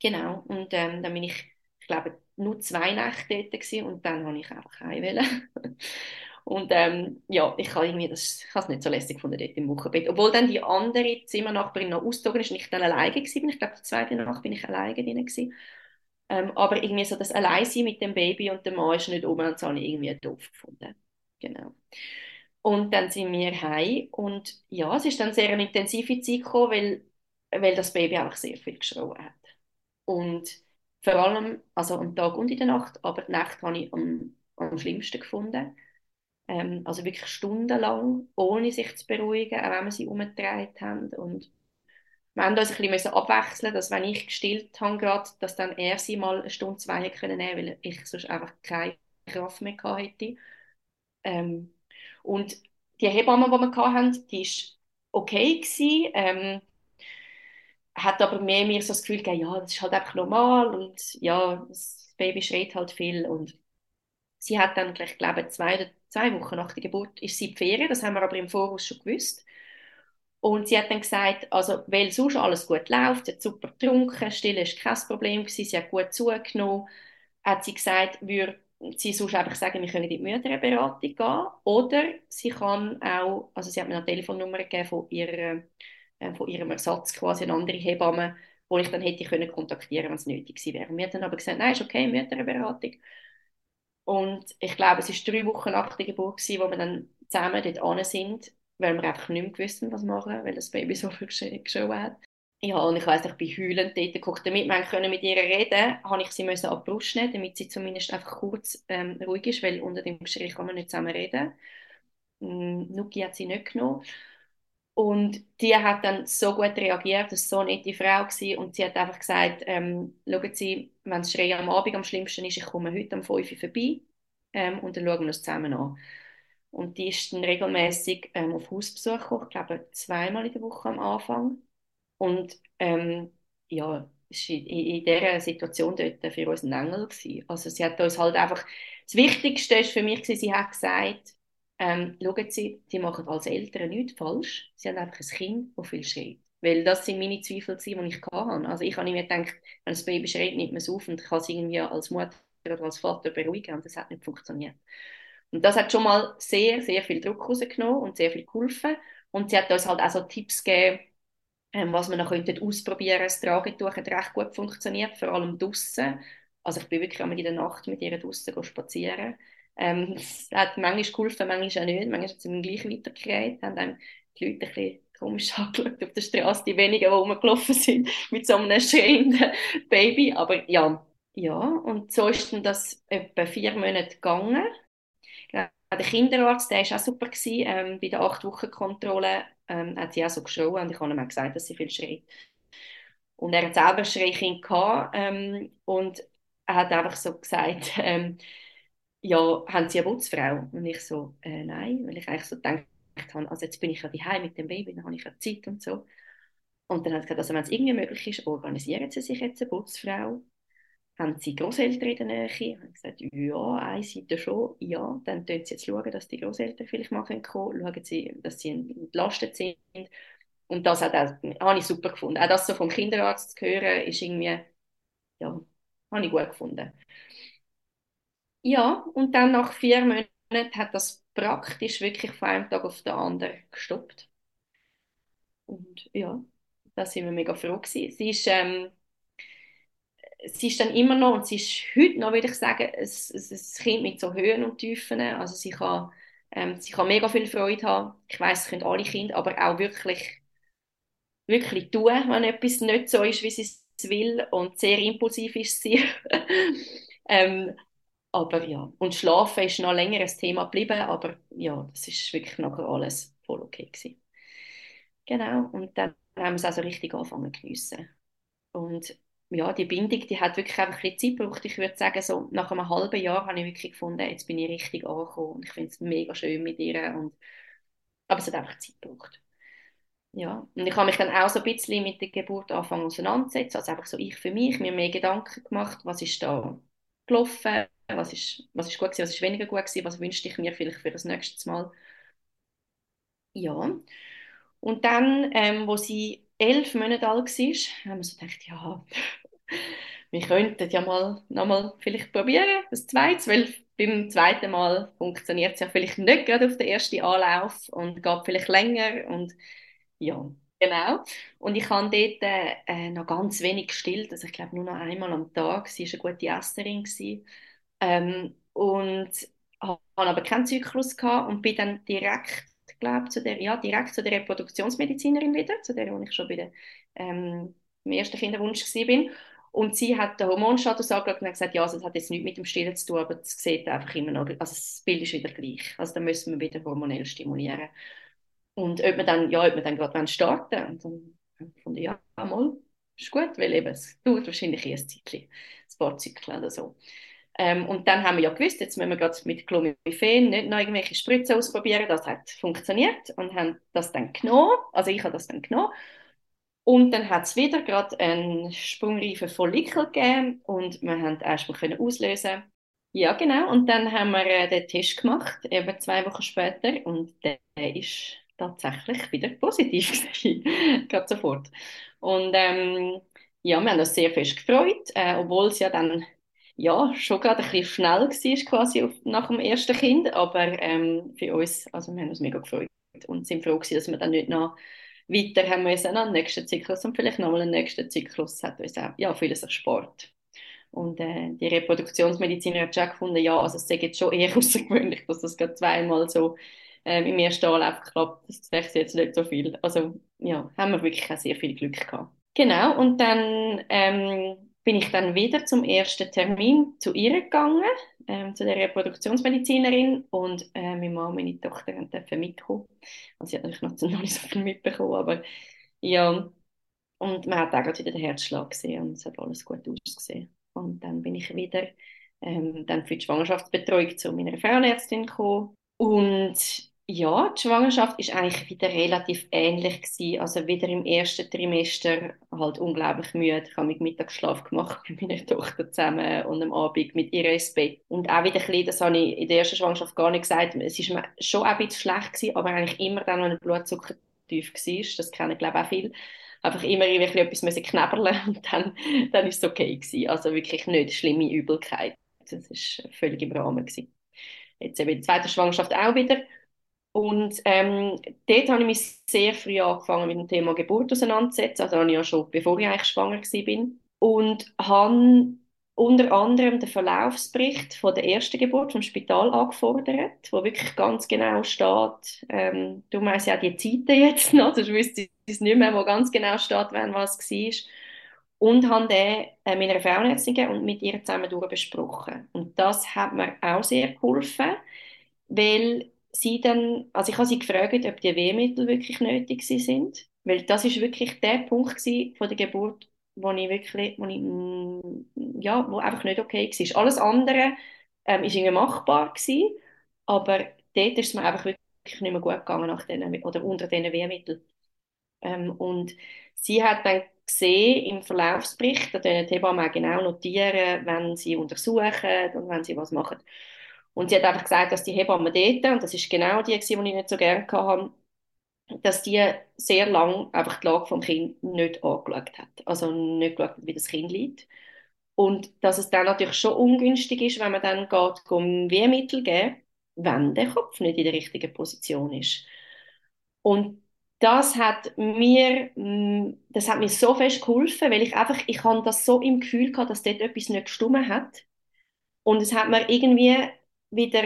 Genau, und ähm, dann bin ich, ich glaube, nur zwei Nächte dort gewesen, und dann habe ich einfach heim Und ähm, ja, ich habe irgendwie das, ich es nicht so lässig gefunden dort im Wochenbett. Obwohl dann die andere Zimmernachbarin noch ausgezogen ist und ich dann alleine gewesen Ich glaube, die zweite Nacht bin ich alleine drin gewesen. Ähm, aber irgendwie so das Alleinsein mit dem Baby und dem Mann ist nicht oben und das habe ich irgendwie doof gefunden. Genau. Und dann sind wir heim und ja, es ist dann sehr eine intensive Zeit gekommen, weil, weil das Baby einfach sehr viel geschrien hat. Und vor allem, also am Tag und in der Nacht, aber die Nacht habe ich am, am schlimmsten gefunden ähm, also wirklich stundenlang, ohne sich zu beruhigen, auch wenn wir sie umgedreht haben. Und wir haben uns ein bisschen abwechseln dass wenn ich gestillt habe, grad, dass dann er sie mal eine Stunde, zwei hätte können nehmen weil ich sonst einfach keine Kraft mehr gehabt hätte. Ähm, und die Hebamme, die wir hatten, die war okay gewesen, ähm, hat aber mehr mir so das Gefühl gegeben, ja, das ist halt einfach normal und ja, das Baby schreit halt viel und sie hat dann, ich glaube, zwei oder zwei Wochen nach der Geburt ist sie in die Ferien, das haben wir aber im Voraus schon gewusst. Und sie hat dann gesagt, also, weil sonst alles gut läuft, sie hat super getrunken, Stille ist kein Problem gewesen, sie hat gut zugenommen, hat sie gesagt, würde sie sonst einfach sagen, wir können in die Mütterberatung gehen. Oder sie kann auch, also sie hat mir eine Telefonnummer gegeben von, ihrer, äh, von ihrem Ersatz, quasi eine andere Hebamme, wo ich dann hätte können kontaktieren, wenn es nötig gewesen wäre. Wir haben dann aber gesagt, nein, ist okay, Mütterberatung. Und ich glaube, es war drei Wochen nach der Geburt, gewesen, wo wir dann zusammen dort an sind, weil wir einfach nicht mehr gewusst was machen, weil das Baby so viel geschaut hat. Ja, und ich weiss, ich bin heulend dort geguckt. Damit wir können mit ihr reden habe ich sie müssen ab Brust nehmen, damit sie zumindest einfach kurz ähm, ruhig ist, weil unter dem Geschrei kann man nicht zusammen reden. Mm, Nuki hat sie nicht genommen. Und die hat dann so gut reagiert, das war so eine nette Frau gewesen, und sie hat einfach gesagt, ähm, schauen Sie, wenn das Schreien am Abend am schlimmsten ist, ich komme heute um 5 Uhr vorbei ähm, und dann schauen wir uns zusammen an. Und die ist dann regelmäßig ähm, auf Hausbesuch gekommen, ich glaube zweimal in der Woche am Anfang. Und ähm, ja, war in, in dieser Situation dort für uns ein Engel. Gewesen. Also sie hat uns halt einfach, das Wichtigste ist für mich, sie hat gesagt, ähm, schauen Sie, Sie machen als Eltern nichts falsch. Sie haben einfach ein Kind, das viel schreit. Weil das sind meine Zweifel, die ich hatte. Also ich habe mir gedacht, wenn das Baby schreit, nimmt man es auf und kann es irgendwie als Mutter oder als Vater beruhigen. Und das hat nicht funktioniert. Und das hat schon mal sehr, sehr viel Druck rausgenommen und sehr viel geholfen. Und sie hat uns halt auch so Tipps gegeben, ähm, was wir noch ausprobieren. Das Tragetuch hat recht gut funktioniert, vor allem draußen. Also ich bin wirklich einmal in der Nacht mit ihr draußen spazieren ähm, es hat manchmal geholfen, manchmal auch nicht. Manchmal hat es ihm gleich weitergereicht. Haben dann die Leute ein bisschen komisch angeschaut auf der Straße, die wenigen, die rumgelaufen sind, mit so einem schreienden Baby. Aber ja, ja. Und so ist dann das etwa vier Monate gegangen. Der Kinderarzt, der war auch super. Gewesen. Ähm, bei der acht Wochen Kontrolle ähm, hat sie auch so geschrien und ich habe ihm auch gesagt, dass sie viel schreit. Und er hat selber Schreikind gehabt ähm, und er hat einfach so gesagt, ähm, ja, haben Sie eine Putzfrau? Und ich so, äh, nein, weil ich eigentlich so gedacht habe, also jetzt bin ich ja daheim mit dem Baby, dann habe ich ja Zeit und so. Und dann hat sie gesagt, also wenn es irgendwie möglich ist, organisieren Sie sich jetzt eine Putzfrau. Haben Sie Großeltern in der Nähe? Ich habe gesagt, ja, eine Seite schon, ja. Dann schauen Sie jetzt schauen, dass die Großeltern vielleicht mal kommen können. Schauen Sie, dass sie entlastet sind. Und das hat auch, habe ich super gefunden. Auch das so vom Kinderarzt zu hören, ist irgendwie, ja, habe ich gut gefunden. Ja, und dann nach vier Monaten hat das praktisch wirklich von einem Tag auf den anderen gestoppt. Und ja, da sind wir mega froh gewesen. Sie ist, ähm, sie ist dann immer noch, und sie ist heute noch, würde ich sagen, ein, ein Kind mit so Höhen und Tiefen. Also sie kann, ähm, sie kann mega viel Freude haben. Ich weiß, es können alle Kinder, aber auch wirklich, wirklich tun, wenn etwas nicht so ist, wie sie es will. Und sehr impulsiv ist sie. ähm, Aber ja, und Schlafen ist noch länger ein Thema geblieben, aber ja, das ist wirklich nachher alles voll okay gewesen. Genau, und dann haben wir es also richtig angefangen zu geniessen. Und ja, die Bindung, die hat wirklich einfach ein Zeit gebraucht. Ich würde sagen, so nach einem halben Jahr habe ich wirklich gefunden, jetzt bin ich richtig angekommen und ich finde es mega schön mit ihr. Und, aber es hat einfach Zeit gebraucht. Ja, und ich habe mich dann auch so ein bisschen mit der Geburt angefangen auseinanderzusetzen, also einfach so ich für mich, mir mehr Gedanken gemacht, was ist da gelaufen, was ist, was ist gut gewesen, was ist weniger gut gewesen, was wünschte ich mir vielleicht für das nächste Mal. Ja, und dann, ähm, wo sie elf Monate alt war, haben wir so gedacht, ja, wir könnten ja mal nochmal vielleicht probieren, das zweite, weil beim zweiten Mal funktioniert es ja vielleicht nicht gerade auf den ersten Anlauf und geht vielleicht länger und ja, genau. Und ich habe dort äh, noch ganz wenig gestillt, also ich glaube nur noch einmal am Tag. Sie war eine gute Esserin. Ähm, und habe aber keinen Zyklus gehabt und bin dann direkt, glaube zu der, ja, direkt zu der Reproduktionsmedizinerin wieder, zu der, wo ich schon bei der, ähm, im ersten Kinderwunsch war. Und sie hat den Hormonstatus angeschaut und gesagt, ja, also das hat jetzt nichts mit dem Stillen zu tun, aber es sieht einfach immer noch, also das Bild ist wieder gleich. Also da müssen wir wieder hormonell stimulieren. Und ob wir dann, ja, ob wir dann gerade starten und dann fand ich, ja, mal, ist gut, weil eben, es dauert wahrscheinlich erst ein Zeitchen, ein paar Zyklen oder so. Ähm, und dann haben wir ja gewusst, jetzt müssen wir gerade mit Clomiphen nicht noch irgendwelche Spritzen ausprobieren. Das hat funktioniert und haben das dann genommen. Also ich habe das dann genommen. Und dann hat es wieder gerade einen sprungreifen Follikel gegeben und wir haben erstmal können auslösen. Ja, genau. Und dann haben wir äh, den Test gemacht, eben zwei Wochen später, und der ist tatsächlich wieder positiv gerade sofort. Und ähm, ja, wir haben uns sehr fest gefreut, äh, obwohl es ja dann ja, schon gerade ein bisschen schnell war quasi nach dem ersten Kind, aber ähm, für uns, also wir haben uns mega gefreut und sind froh gewesen, dass wir dann nicht noch weiter haben müssen an den nächsten Zyklus und vielleicht nochmal einen nächsten Zyklus hat uns auch, ja, vieles erspart. Und äh, die Reproduktionsmediziner hat schon gefunden, ja, also es ist jetzt schon eher außergewöhnlich, dass das gerade zweimal so ähm, im ersten Anlauf geklappt Das wäre jetzt nicht so viel. Also ja, haben wir wirklich auch sehr viel Glück gehabt. Genau, und dann ähm, bin ich dann wieder zum ersten Termin zu ihr gegangen, ähm, zu der Reproduktionsmedizinerin und äh, meine Mama und meine Tochter dürfen mitkommen. Also sie hat natürlich noch, nicht so viel mitbekommen, aber ja, und man hat auch wieder den Herzschlag gesehen und es hat alles gut ausgesehen. Und dann bin ich wieder ähm, dann für die Schwangerschaftsbetreuung zu meiner Frauenärztin gekommen und ja, die Schwangerschaft ist eigentlich wieder relativ ähnlich gewesen. Also wieder im ersten Trimester halt unglaublich müde. Ich habe mit Mittagsschlaf gemacht mit meiner Tochter zusammen und am Abend mit ihr ins Bett. Und auch wieder ein bisschen, das habe ich in der ersten Schwangerschaft gar nicht gesagt, es ist mir schon ein bisschen schlecht gewesen, aber eigentlich immer dann, wenn der Blutzucker tief war, das kennen glaube ich auch viele, einfach immer irgendwie etwas knäberlen und dann, dann ist es okay gewesen. Also wirklich nicht schlimme Übelkeit. Das war völlig im Rahmen gewesen. Jetzt eben in der zweiten Schwangerschaft auch wieder. Und ähm, dort habe ich mich sehr früh angefangen mit dem Thema Geburt auseinanderzusetzen. Also habe ich ja schon, bevor ich eigentlich schwanger war. Und habe unter anderem den Verlaufsbericht von der ersten Geburt vom Spital angefordert, wo wirklich ganz genau steht, ähm, du meinst ja die Zeiten jetzt noch, sonst wüsste ich es nicht mehr, wo ganz genau steht, wann was war. Und habe den äh, meiner Frauenärztin und mit ihr zusammen besprochen. Und das hat mir auch sehr geholfen, weil sie dann, also ich habe sie gefragt, ob die Wehmittel wirklich nötig sind, weil das ist wirklich der Punkt von der Geburt, wo ich wirklich, wo ich, mm, ja, wo einfach nicht okay war. Alles andere ähm, ist irgendwie machbar gewesen, aber dort ist es mir einfach wirklich nicht mehr gut gegangen nach denen, oder unter diesen Wehmitteln. Ähm, und sie hat dann gesehen im Verlaufsbericht, da können die Hebammen genau notieren, wenn sie untersuchen und wenn sie was machen. Und sie hat einfach gesagt, dass die Hebamme dort, und das ist genau die, die ich nicht so gerne hatte, dass die sehr lange einfach die Lage vom Kind nicht angeschaut hat. Also nicht geschaut wie das Kind liegt. Und dass es dann natürlich schon ungünstig ist, wenn man dann geht, um Wehmittel geben, wenn der Kopf nicht in der richtigen Position ist. Und das hat mir, mm, das hat mir so fest geholfen, weil ich einfach, ich habe das so im Gefühl gehabt, dass dort etwas nicht gestummen hat. Und es hat mir irgendwie wieder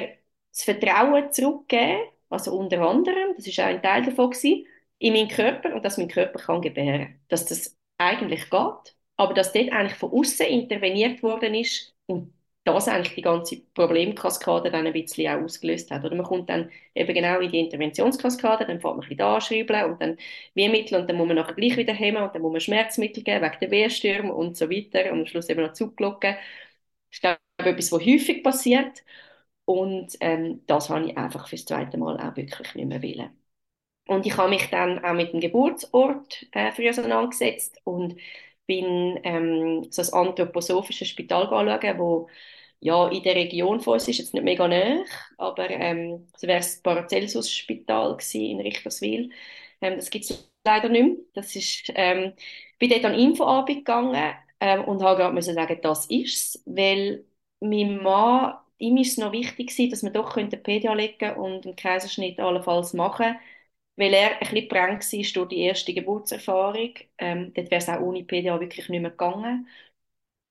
das Vertrauen zurückgeben, also unter anderem, das ist auch ein Teil davon gewesen, in meinen Körper und dass mein Körper kann gebären, dass das eigentlich geht, aber dass dort eigentlich von außen interveniert worden ist und das eigentlich die ganze Problemkaskade dann ein bisschen auch ausgelöst hat. Oder man kommt dann eben genau in die Interventionskaskade, dann fängt man ein bisschen anschreiben und dann Wehmittel und dann muss man nachher gleich wieder hemmen und dann muss man Schmerzmittel geben wegen der Wehstürme und so weiter und am Schluss eben noch Zugglocken. Das ist, glaube ich, etwas, was häufig passiert und ähm, das habe ich einfach fürs zweite Mal auch wirklich nicht mehr wollen. Und ich habe mich dann auch mit dem Geburtsort äh, früher auseinandergesetzt und bin ähm, so ein anthroposophisches Spital anschauen, wo ja, in der Region von uns ist jetzt nicht mega nah, aber ähm, es wäre das Paracelsus-Spital in Richterswil. Ähm, das gibt es leider nicht mehr. Das ist, ähm, bin dort an Infoabend gegangen ähm, und habe gerade müssen sagen, das ist es, weil mein Mann, ihm ist es noch wichtig gewesen, dass man doch könnte PDA legen und einen Kaiserschnitt allenfalls machen weil er ein bisschen prägt war durch die erste Geburtserfahrung. Ähm, dort wäre es auch ohne PDA wirklich nicht mehr gegangen.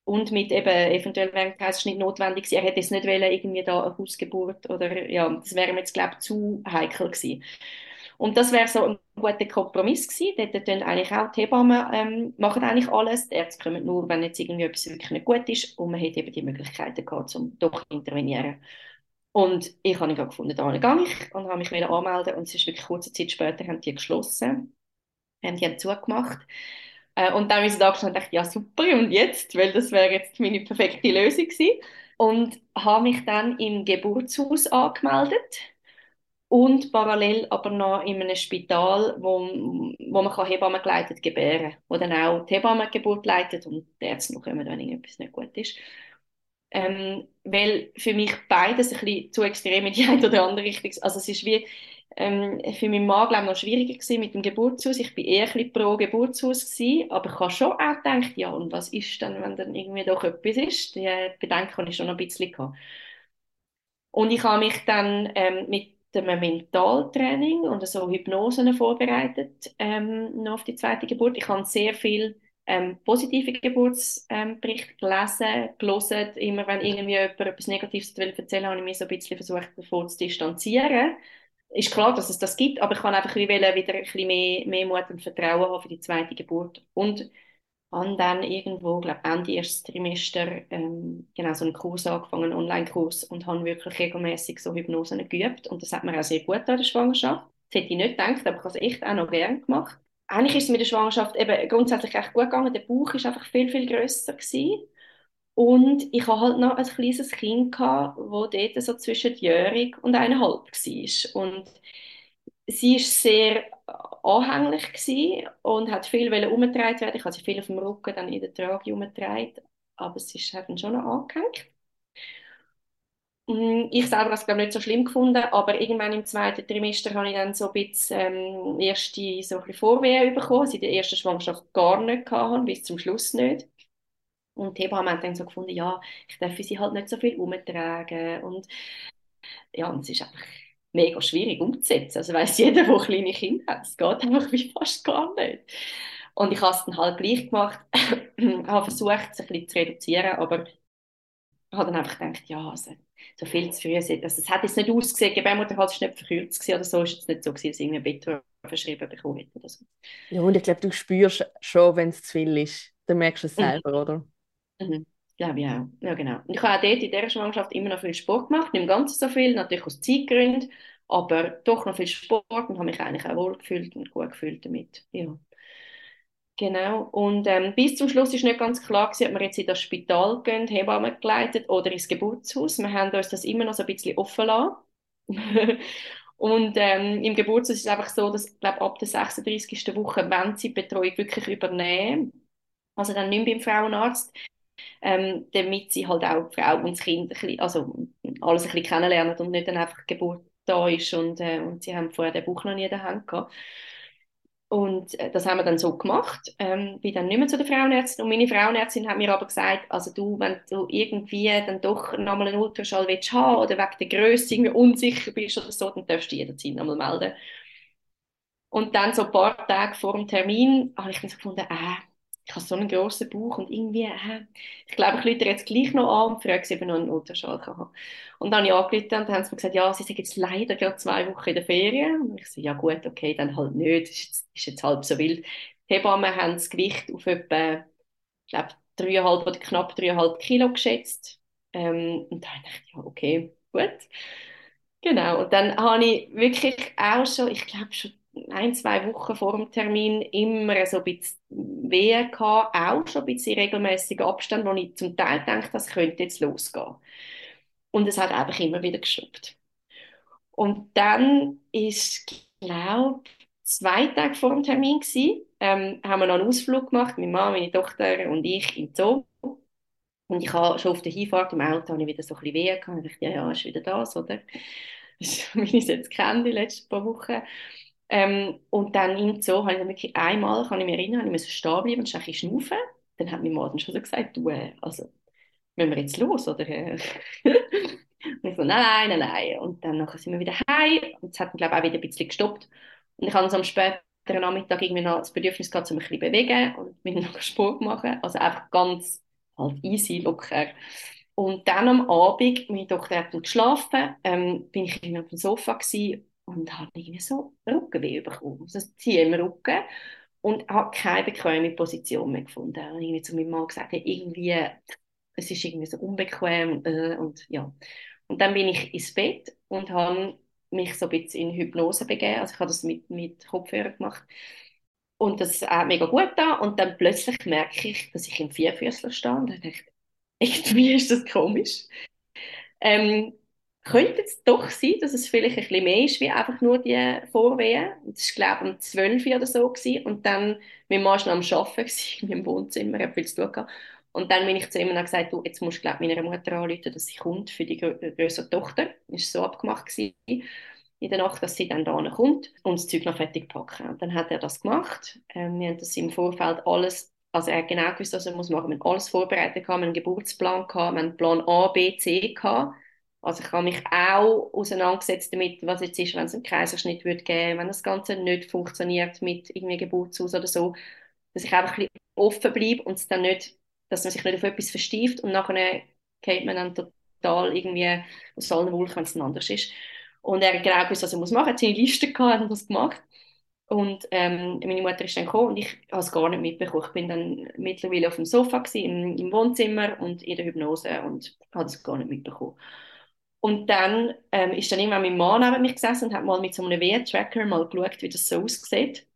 Und mit eben eventuell wäre ein Kaiserschnitt notwendig gewesen. Er hätte es nicht wollen, irgendwie da eine Hausgeburt oder ja, das wäre mir jetzt glaube ich zu heikel gewesen. Und das wäre so ein guter Kompromiss gewesen. Dort tun eigentlich auch die Hebammen ähm, machen eigentlich alles. Die Ärzte kommen nur, wenn jetzt irgendwie etwas wirklich nicht gut ist und man hätte eben die Möglichkeiten gehabt, um doch zu intervenieren. Und ich habe ihn gefunden, da gehe ich und habe mich anmelden und es ist wirklich kurze Zeit später haben die geschlossen, haben die haben zugemacht. Äh, und dann habe ich da gestanden und dachte, ja super, und jetzt? Weil das wäre jetzt meine perfekte Lösung gewesen. Und habe mich dann im Geburtshaus angemeldet und parallel aber noch in einem Spital, wo, wo man Hebammen geleitet gebären kann, wo dann auch die Hebamme Geburt leitet und die Ärzte noch kommen, wenn irgendetwas nicht gut ist. Ähm, weil für mich beides ein bisschen zu extrem in die eine oder andere Richtung. Also es ist wie ähm, für meinen Mann glaube ich, noch schwieriger gewesen mit dem Geburtshaus. Ich bin eher ein bisschen pro Geburtshaus gewesen, aber ich habe schon auch gedacht, ja und was ist dann, wenn dann irgendwie doch etwas ist? Die Bedenken habe ich schon ein bisschen gehabt. Und ich habe mich dann ähm, mit einem Mentaltraining und so Hypnosen vorbereitet ähm, noch auf die zweite Geburt. Ich habe sehr viel ähm, positive Geburtsberichte gelesen, gelesen. Immer wenn irgendwie jemand etwas Negatives erzählen will, habe ich mich so ein bisschen versucht, davon zu distanzieren. Ist klar, dass es das gibt, aber ich kann einfach wieder ein bisschen mehr, mehr Mut und Vertrauen haben für die zweite Geburt. Und habe dann irgendwo, glaube Ende erstes Trimester, ähm, genau so einen Kurs angefangen, einen Online-Kurs, und habe wirklich regelmäßig so Hypnosen geübt. Und das hat mir auch sehr gut an der Schwangerschaft. Das hätte ich nicht gedacht, aber ich habe es echt auch noch gerne gemacht eigentlich ist es mit der Schwangerschaft eben grundsätzlich echt gut gegangen. Der Bauch ist einfach viel, viel grösser gewesen. Und ich hatte halt noch ein kleines Kind, das dort so zwischenjährig und eineinhalb war. Und sie war sehr anhänglich und hat viel umgetragen werden. Ich habe sie viel auf dem Rücken dann in der Trage umgetragen, aber sie hat dann schon noch angehängt. Mm, ich selber habe es nicht so schlimm gefunden, aber irgendwann im zweiten Trimester habe ich dann so ein bisschen ähm, erste so ein Vorwehen bekommen, sie in der ersten Schwangerschaft gar nicht hatte, bis zum Schluss nicht. Und die hat dann so gefunden, ja, ich darf sie halt nicht so viel umtragen und ja, und es ist einfach mega schwierig umzusetzen. Also weiss jeder, der kleine Kinder hat, es geht einfach wie fast gar nicht. Und ich habe es dann halt gleich gemacht, habe versucht, es ein bisschen zu reduzieren, aber habe dann einfach gedacht, ja, also, so viel zu früh. Also, es hat jetzt nicht ausgesehen, Gebärmutter hat nicht verkürzt oder so, ist jetzt nicht so gewesen, dass irgendwie Bettruhe verschrieben bekommen hätte oder so. Ja, und ich glaube, du spürst schon, wenn es zu viel ist. Dann merkst du es mhm. selber, mhm. oder? Mhm. Glaube ich auch. Ja, genau. Ich habe auch dort in dieser Schwangerschaft immer noch viel Sport gemacht, nicht ganz so viel, natürlich aus Zeitgründen, aber doch noch viel Sport und habe mich eigentlich auch wohl gefühlt und gut gefühlt damit. Ja. Genau. Und ähm, bis zum Schluss ist nicht ganz klar gewesen, ob wir jetzt in das Spital gehen, Hebammen geleitet oder ins Geburtshaus. Wir haben uns das immer noch so ein bisschen offen lassen. Und ähm, im Geburtshaus ist es einfach so, dass glaub, ab der 36. Woche, wenn sie die Betreuung wirklich übernehmen, also dann nicht mehr beim Frauenarzt, ähm, damit sie halt auch die Frau und das Kind ein bisschen, also alles ein bisschen kennenlernen und nicht dann einfach Geburt da ist und, äh, und sie haben vorher den Buch noch nie in der Hand. Und äh, das haben wir dann so gemacht. Ähm, bin dann nicht mehr zu der Frauenärztin. Und meine Frauenärztin hat mir aber gesagt, also du, wenn du irgendwie dann doch nochmal einen Ultraschall willst haben oder wegen der Größe irgendwie unsicher bist oder so, dann darfst du jederzeit nochmal melden. Und dann so ein paar Tage vor dem Termin habe ich dann so gefunden, äh, ich habe so einen grossen Bauch und irgendwie, äh, ich glaube, ich rufe jetzt gleich noch an und frage ob ich noch einen Ultraschall kann. Und dann habe ich angerufen und dann haben sie mir gesagt, ja, sie sind jetzt leider gerade zwei Wochen in der Ferien. Und ich so, ja gut, okay, dann halt nicht, ist jetzt, ist jetzt halb so wild. Die Hebammen haben das Gewicht auf etwa, ich glaube, dreieinhalb oder knapp dreieinhalb Kilo geschätzt. Ähm, und dann dachte ich, ja, okay, gut. Genau, und dann habe ich wirklich auch schon, ich glaube schon ein, zwei Wochen vor dem Termin immer so ein bisschen Wehen gehabt, auch schon ein bisschen regelmäßigen Abstand, wo ich zum Teil denke, das könnte jetzt losgehen. Und es hat einfach immer wieder gestoppt. Und dann ist, glaube zwei Tage vor dem Termin gewesen, ähm, haben wir noch einen Ausflug gemacht, meine Mama, meine Tochter und ich im Zoo. Und ich habe schon auf der Hinfahrt im Auto ich wieder so ein bisschen Wehen gehabt. Und ich dachte, ja, ja, ist wieder das, oder? Das ist, wie ich es jetzt kenne, die letzten paar Wochen. Ähm, und dann im Zoo habe ich dann wirklich einmal, kann ich mich erinnern, ich musste stehen bleiben und ein bisschen schnaufen. Dann hat mein Mann schon so gesagt, du, äh, also, müssen wir jetzt los, oder? und ich so, nein, nein, nein. Und dann nachher sind wir wieder heim und es hat dann, glaube ich, auch wieder ein bisschen gestoppt. Und ich habe uns am späteren Nachmittag irgendwie noch das Bedürfnis gehabt, um ein bisschen bewegen und mit noch Sport machen. Also einfach ganz halt easy, locker. Und dann am Abend, meine Tochter hat dann geschlafen, ähm, bin ich auf dem Sofa gewesen und habe irgendwie so Rückenweh bekommen. Also ziehe im Rücken und habe keine bequeme Position mehr gefunden. Und irgendwie zu meinem Mann gesagt, hey, irgendwie, es ist irgendwie so unbequem äh, und ja. Und dann bin ich ins Bett und habe mich so ein bisschen in Hypnose begeben. Also ich habe das mit, mit Kopfhörer gemacht. Und das hat mega gut da. Und dann plötzlich merke ich, dass ich im Vierfüßler stehe. Und dann dachte ich, irgendwie ist das komisch. Ähm, könnte es doch sein, dass es vielleicht ein bisschen mehr ist, wie einfach nur die Vorwehen. Das war, glaube ich, um 12 Uhr oder so. Gewesen. Und dann, mein Mann war noch am Arbeiten im Wohnzimmer, er hat viel zu tun gehabt. Und dann bin ich zu ihm und gesagt, du, jetzt musst du, glaube meiner Mutter anrufen, dass sie kommt für die größere Tochter. Das war so abgemacht gewesen in der Nacht, dass sie dann da kommt und das Zeug noch fertig packen. Und dann hat er das gemacht. Ähm, wir haben das im Vorfeld alles, also er hat genau gewusst, was er muss machen. Wir haben alles vorbereitet, wir haben einen Geburtsplan gehabt, wir haben Plan A, B, C gehabt. Also ich habe mich auch auseinandergesetzt damit, was jetzt ist, wenn es einen Kaiserschnitt würde geben, wenn das Ganze nicht funktioniert mit irgendwie Geburtshaus oder so, dass ich einfach ein bisschen offen bleibe und es dann nicht, dass man sich nicht auf etwas verstieft und nachher geht man dann total irgendwie aus allen Wolken, wenn es anders ist. Und er hat genau gewusst, was er muss machen. Er hat seine Liste gehabt, hat das gemacht. Und ähm, meine Mutter ist dann gekommen und ich habe es gar nicht mitbekommen. Ich bin dann mittlerweile auf dem Sofa gewesen, im, im Wohnzimmer und in der Hypnose und habe es gar nicht mitbekommen. Und dann ähm, ist dann irgendwann mein Mann neben mich gesessen und hat mal mit so einem Wehentracker mal geschaut, wie das so aussieht.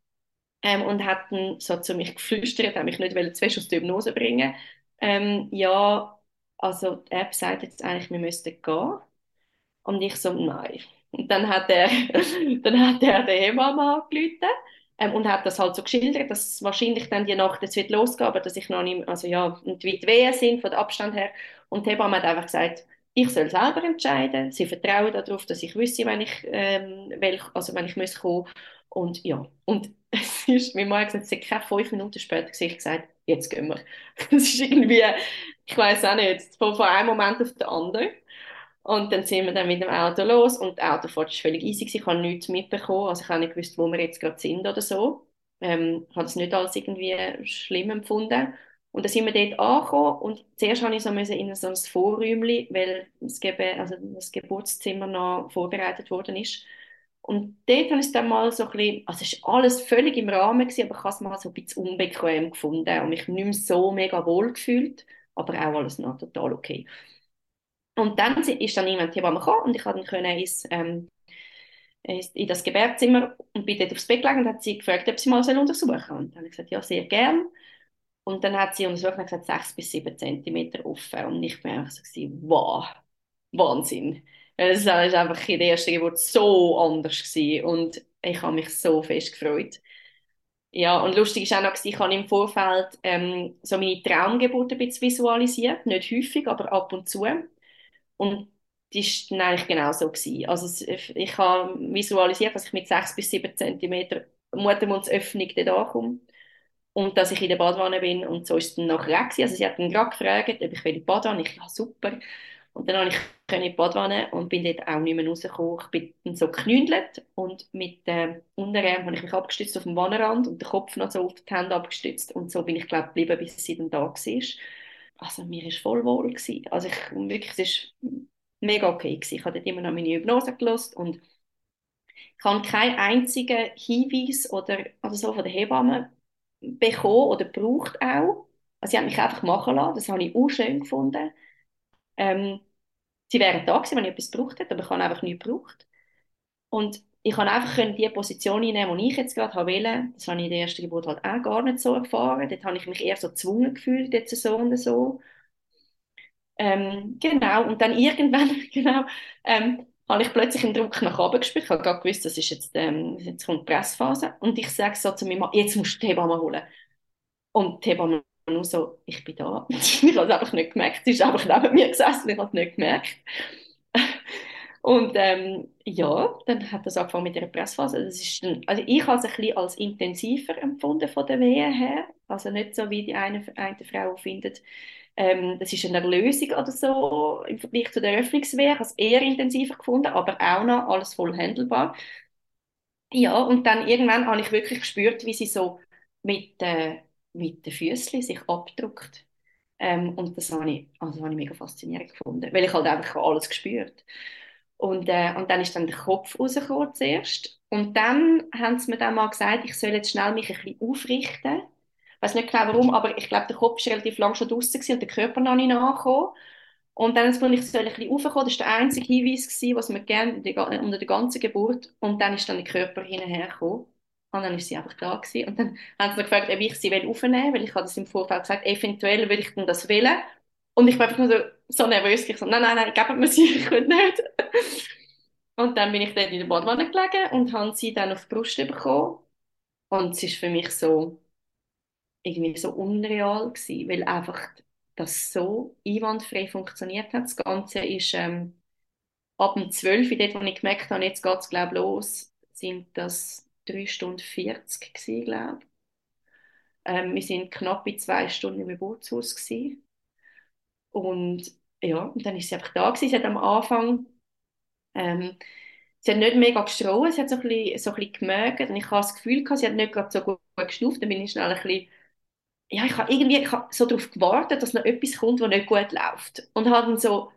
Ähm, und hat dann so zu mich geflüstert, hat mich nicht fest aus der Hypnose bringen. Ähm, ja, also die App sagt jetzt eigentlich, wir müssten gehen. Und ich so, nein. Und dann hat er, dann hat er der Hebamme angerufen ähm, und hat das halt so geschildert, dass wahrscheinlich dann die Nacht jetzt wird losgehen, aber dass ich noch nicht, also ja, und wie die Wehen sind von der Abstand her. Und die Hebamme hat einfach gesagt, ich soll selber entscheiden. Sie vertrauen darauf, dass ich wüsste, wenn ich, ähm, welch, also wenn ich muss kommen. Und ja, und es ist, mein Mann hat gesagt, es ist keine fünf Minuten später gesagt, jetzt gehen wir. Das ist irgendwie, ich weiß auch nicht, von, von einem Moment auf den anderen. Und dann sind wir dann mit dem Auto los und die Autofahrt war völlig easy. Ich habe nichts mitbekommen, also ich habe nicht gewusst, wo wir jetzt gerade sind oder so. Ähm, ich habe es nicht als irgendwie schlimm empfunden. Und dann sind wir dort angekommen und zuerst habe ich so in so ein Vorräumchen, weil das, Ge also das Geburtszimmer noch vorbereitet worden ist. Und dort habe ich es dann mal so ein bisschen, also es war alles völlig im Rahmen, gewesen, aber ich habe es mal so ein bisschen unbequem gefunden und mich nicht mehr so mega wohl gefühlt, aber auch alles noch total okay. Und dann ist dann jemand hier gekommen und ich konnte dann ins, ähm, in das Gebärzimmer und bin dort aufs Bett gelegen und hat sie gefragt, ob sie mal untersuchen soll. Und dann habe ich gesagt, ja, sehr gern. Und dann hat sie untersucht und gesagt, sechs bis sieben Zentimeter offen. Und ich war einfach so, gewesen, wow, Wahnsinn. Es war einfach in der ersten Geburt so anders gewesen. und ich habe mich so fest gefreut. Ja, und lustig ist auch noch, ich habe im Vorfeld ähm, so meine Traumgeburt ein bisschen visualisiert. Nicht häufig, aber ab und zu. Und war dann eigentlich genau so. Gewesen. Also ich habe visualisiert, dass ich mit 6 bis 7 cm Muttermundsöffnung da ankomme und dass ich in der Badwanne bin und so ist es dann nachher auch Also sie hat dann gerade gefragt, ob ich in die Badwanne Ich ja, super. Und dann habe ich in die Badwanne und bin dort auch nicht mehr rausgekommen. Ich bin dann so geknündelt und mit dem Unterarm habe ich mich abgestützt auf dem Wannenrand und den Kopf noch so auf die Hände abgestützt und so bin ich glaube geblieben, bis sie dann da war also mir war voll wohl gewesen. Also ich, wirklich, es war mega okay gewesen. Ich habe dort immer noch meine Hypnose gelost und ich habe keinen einzigen Hinweis oder, oder so von der Hebamme bekommen oder braucht auch. Also sie hat mich einfach machen lassen, das habe ich auch schön gefunden. Ähm, sie wären da gewesen, wenn ich etwas gebraucht hätte, aber ich habe einfach nichts gebraucht. Und ich konnte einfach die Position einnehmen, die ich jetzt gerade wollte. Das habe ich in der ersten Geburt halt auch gar nicht so erfahren. Dort habe ich mich eher so gezwungen gefühlt, jetzt so und so. Ähm, genau, und dann irgendwann, genau, ähm, habe ich plötzlich einen Druck nach oben gespürt. Ich habe gerade gewusst, das ist jetzt, ähm, jetzt kommt die Pressphase. Und ich sage so zu mir, jetzt musst du die Hebamme holen. Und die Hebamme nur so, ich bin da. ich habe es einfach nicht gemerkt. Sie ist einfach neben mir gesessen, ich habe es nicht gemerkt. Und ähm, ja, dann hat das angefangen mit der Pressphase. Das ist dann, also ich habe es ein bisschen als intensiver empfunden von der Wehe her. Also nicht so wie die eine, eine Frau findet, ähm, das ist eine Erlösung oder so im Vergleich zu der Öffnungswehe. Ich habe es eher intensiver gefunden, aber auch noch alles voll handelbar. Ja, und dann irgendwann habe ich wirklich gespürt, wie sie so mit, äh, mit den Füßen sich abdruckt. Ähm, und das habe ich, also habe ich mega faszinierend gefunden, weil ich halt einfach alles gespürt und, äh, und dann ist dann der Kopf rausgekommen zuerst. Und dann haben sie mir dann mal gesagt, ich soll jetzt schnell mich ein bisschen aufrichten. Ich weiß nicht genau warum, aber ich glaube, der Kopf war relativ lang schon draußen und der Körper noch nicht nachgekommen. Und dann soll ich soll ein bisschen raufkommen. Das war der einzige Hinweis, gewesen, was mir gerne unter der ganzen Geburt. Und dann ist dann der Körper hinterher gekommen. Und dann ist sie einfach da gewesen. Und dann haben sie gefragt, ob ich sie aufnehmen will, weil ich habe das im Vorfeld gesagt, eventuell würde ich dann das wählen. Und ich war einfach nur so, so nervös. Ich so, nein, nein, nein, geben mir sie, ich will nicht. Und dann bin ich dort in der Badwanne gelegen und habe sie dann auf die Brust bekommen. Und es ist für mich so, irgendwie so unreal gewesen, weil einfach das so einwandfrei funktioniert hat. Das Ganze ist ähm, ab dem 12 dort, wo ich gemerkt habe, jetzt geht es, glaube ich, los, sind das 3 Stunden 40 gewesen, glaube ich. Ähm, wir sind knapp in zwei Stunden im Geburtshaus gewesen. Und ja, und dann ist sie einfach da gewesen. Sie hat am Anfang, ähm, sie hat nicht mega geschrien, sie hat so ein bisschen, so ein bisschen gemerkt und ich habe das Gefühl gehabt, sie hat nicht gerade so gut geschnauft, dann bin ich schnell ein bisschen, ja, ich habe irgendwie ich habe so darauf gewartet, dass noch etwas kommt, was nicht gut läuft. Und habe dann so,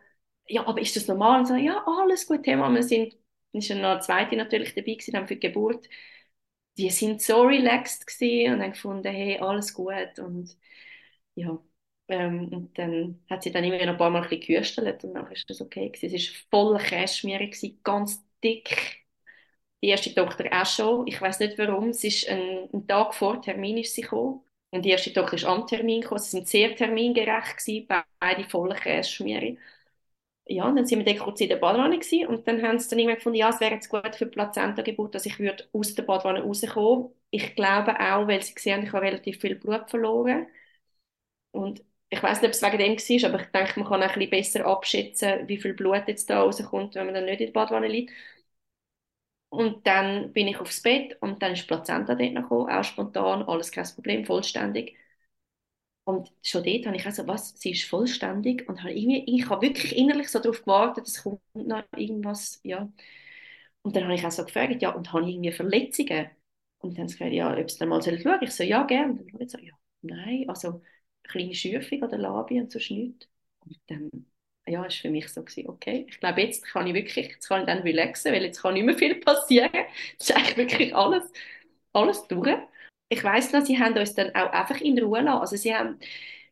ja, aber ist das normal? Und so, ja, alles gut, Thema. Wir sind, ist noch eine zweite natürlich dabei gewesen, dann für die Geburt. Die sind so relaxed gewesen und haben gefunden, hey, alles gut und ja, ähm, und dann hat sie dann immer noch ein paar Mal ein bisschen und dann ist das okay gewesen. Es war voll Cashmere, ganz dick. Die erste Tochter auch schon. Ich weiß nicht warum. Es ist ein, ein, Tag vor Termin ist sie gekommen. Und die erste Tochter ist am Termin gekommen. Sie sind sehr termingerecht gewesen, beide voll Cashmere. Ja, und dann sind wir dann kurz in der Badwanne gewesen, und dann haben sie dann irgendwann gefunden, ja, es wäre jetzt gut für die Plazenta-Geburt, dass ich würde aus der Badwanne rauskommen. Ich glaube auch, weil sie gesehen haben, ich habe relativ viel Blut verloren. Und ich weiß nicht, ob es wegen dem war, aber ich denke, man kann ein bisschen besser abschätzen, wie viel Blut jetzt da rauskommt, wenn man dann nicht in der Badwanne liegt. Und dann bin ich aufs Bett und dann ist Plazenta dort noch gekommen, auch spontan, alles kein Problem, vollständig. Und schon dort habe ich also, was, sie ist vollständig und habe irgendwie, ich habe wirklich innerlich so darauf gewartet, es kommt noch irgendwas, ja. Und dann habe ich auch so gefragt, ja, und habe ich irgendwie Verletzungen? Und dann haben sie gesagt, ja, ob es dann mal schauen soll. Ich so, ja, gerne. Und dann habe ich so, ja, nein, also kleine Schürfung an der Labie und so nichts. Und dann ja, ist für mich so gewesen, okay, ich glaube, jetzt kann ich wirklich, jetzt kann ich dann relaxen, weil jetzt kann nicht mehr viel passieren. Das ist eigentlich wirklich alles, alles durch. Ich weiß noch, sie haben uns dann auch einfach in Ruhe lassen. Also sie haben,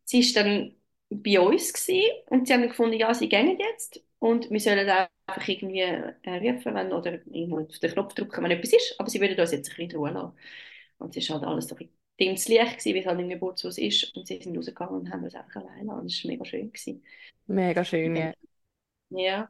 sie ist dann bei uns gewesen, und sie haben gefunden, ja, sie gehen jetzt und wir sollen einfach irgendwie äh, rufen, wenn, oder irgendwo auf den Knopf drücken, wenn etwas ist, aber sie würden uns jetzt ein bisschen in Ruhe lassen. Und es ist halt alles so ein dimmes Licht, gewesen, wie es halt im Geburtshaus ist. Und sie sind rausgegangen und haben uns einfach alleine lassen. Das war mega schön. Gewesen. Mega schön, ja. Ja.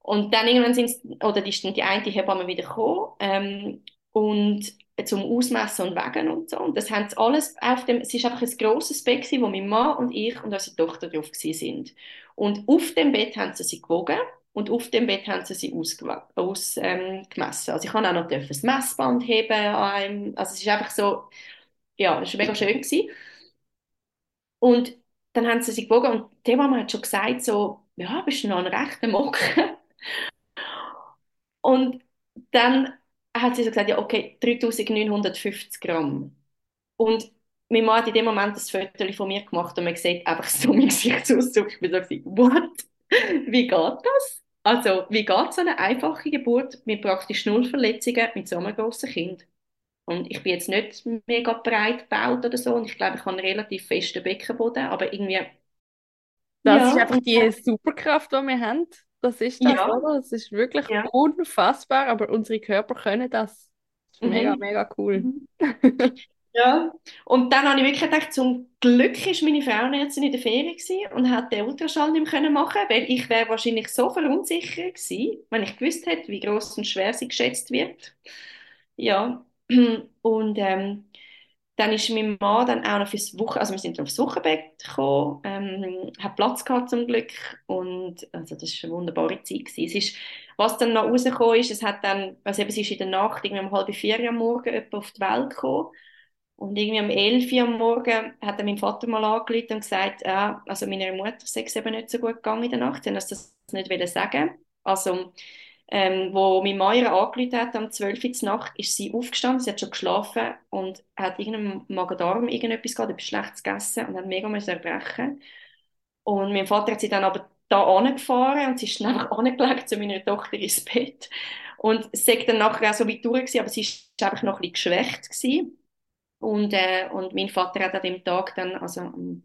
Und dann irgendwann sind oder die, die eine Hebamme wieder gekommen ähm, und zum Ausmessen und Wegen und so. Und das haben sie alles auf dem, es ist einfach ein grosses Bett wo mein Mann und ich und unsere Tochter drauf sind. Und auf dem Bett haben sie sie gewogen und auf dem Bett haben sie sie ausgemessen. Aus, ähm, also ich kann auch noch das Messband heben. Einem, also es ist einfach so, ja, es war mega schön. Gewesen. Und dann haben sie sie gewogen und die Mama hat schon gesagt, so, ja, bist du noch ein rechter Mocken? und dann hat sie so gesagt, ja, okay, 3950 Gramm. Und mein Mann hat in dem Moment das Foto von mir gemacht und man sieht einfach so mein Gesichtsausdruck. Ich bin so, what? Wie geht das? Also, wie geht so eine einfache Geburt mit praktisch null Verletzungen mit so einem grossen Kind? Und ich bin jetzt nicht mega breit gebaut oder so und ich glaube, ich habe einen relativ festen Beckenboden, aber irgendwie Das Ja, ist einfach die Superkraft, die wir haben. Das ist das, ja, oder? Das ist wirklich ja. unfassbar, aber unsere Körper können das. Das ist mega, Mhm. mega cool. Ja, und dann habe ich wirklich gedacht, zum Glück ist meine Frauenärztin in der Ferien und hat den Ultraschall nicht mehr machen, weil ich wäre wahrscheinlich so verunsichert gewesen, wenn ich gewusst hätte, wie groß und schwer sie geschätzt wird. Ja, und ähm, dann ist mein Mann dann auch noch fürs Wochen, also wir sind aufs Wochenbett gekommen, ähm, hat Platz gehabt zum Glück und also das ist eine wunderbare Zeit gewesen. Es ist, was dann noch rausgekommen ist, es hat dann, also eben, sie ist in der Nacht, irgendwie um halb vier am Morgen etwa auf die Welt gekommen und irgendwie um 11 Uhr am Morgen hat dann mein Vater mal angerufen und gesagt, ja, also meiner Mutter sei es eben nicht so gut gegangen in der Nacht, sie uns das nicht sagen. Also, ähm, wo mein Mann ihr hat, am 12 Uhr Nacht, ist sie aufgestanden, sie hat schon geschlafen und hat irgendeinem Magen-Darm irgendetwas gehabt, etwas Schlechtes gegessen und hat mega müssen erbrechen. Und mein Vater hat sie dann aber da angefahren und sie ist einfach angelegt zu meiner Tochter ins Bett. Und sie ist dann nachher auch so weit durch gewesen, aber sie ist einfach noch ein bisschen geschwächt gewesen. Und, äh, und mein Vater hat an dem Tag dann, also am-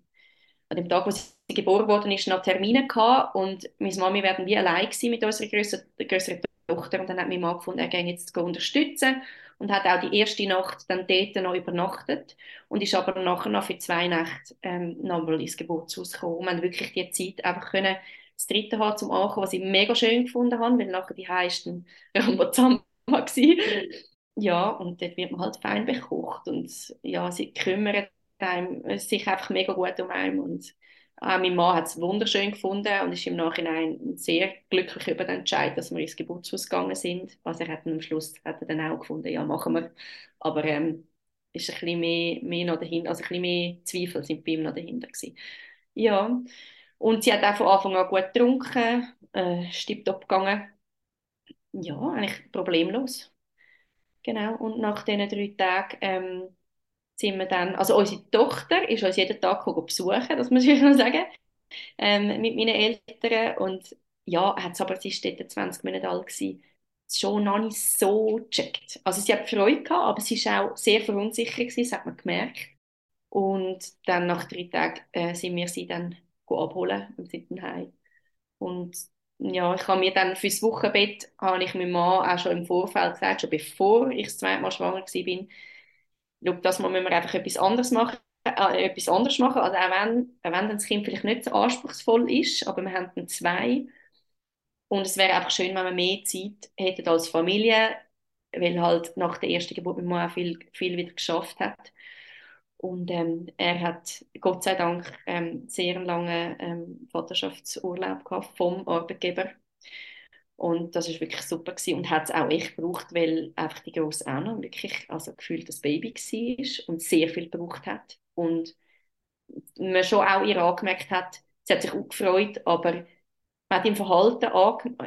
an dem Tag, wo sie geboren worden ist, noch Termine gehabt. Und meine Mami werden wie allein gewesen mit unserer grösseren, grösseren Tochter. Und dann hat mein Mann gefunden, er geht jetzt unterstützen. Und hat auch die erste Nacht dann dort noch übernachtet. Und ist aber nachher noch für zwei Nächte ähm, nochmal ins Geburtshaus gekommen. Und wir haben wirklich die Zeit einfach können das dritte haben zum Ankommen, was ich mega schön gefunden habe, weil nachher die heisten Rambazamba gewesen. Ja, und dort wird man halt fein bekocht und ja, sie kümmern einem, sich einfach mega gut um einen und auch mein Mann hat es wunderschön gefunden und ist im Nachhinein sehr glücklich über den Entscheid, dass wir ins Geburtshaus gegangen sind. Was er hat am Schluss hat er dann auch gefunden, ja, machen wir. Aber ähm, ist ein bisschen mehr, mehr noch dahinter, also ein bisschen mehr Zweifel sind bei ihm noch dahinter gewesen. Ja, und sie hat auch von Anfang an gut getrunken, äh, ist tiptop gegangen. Ja, eigentlich problemlos. Genau, und nach diesen drei Tagen ähm, sind wir dann, also unsere Tochter ist uns jeden Tag besuchen, das muss ich noch sagen, ähm, mit meinen Eltern und ja, hat's aber, sie war dort 20 Minuten alt, gewesen, schon noch nicht so gecheckt. Also sie hat Freude gehabt, aber sie war auch sehr verunsichert, gewesen, das hat man gemerkt. Und dann nach drei Tagen äh, sind wir sie dann abholen und sind dann heim. Und ja, ich habe mir dann fürs Wochenbett, habe ich meinem Mann auch schon im Vorfeld gesagt, schon bevor ich das zweite Mal schwanger war, schau, das Mal müssen wir einfach etwas anderes machen, äh, etwas anderes machen. Also auch wenn, auch wenn das Kind vielleicht nicht so anspruchsvoll ist, aber wir haben dann zwei. Und es wäre einfach schön, wenn wir mehr Zeit hätten als Familie, weil halt nach der ersten Geburt mein Mann auch viel, viel wieder geschafft hat. Und ähm, er hat Gott sei Dank ähm, sehr lange ähm, Vaterschaftsurlaub gehabt vom Arbeitgeber. Und das ist wirklich super gewesen und hat es auch echt gebraucht, weil einfach die grosse Anna wirklich also gefühlt das Baby war und sehr viel gebraucht hat. Und man schon auch ihr angemerkt hat, sie hat sich auch gefreut, aber man hat im Verhalten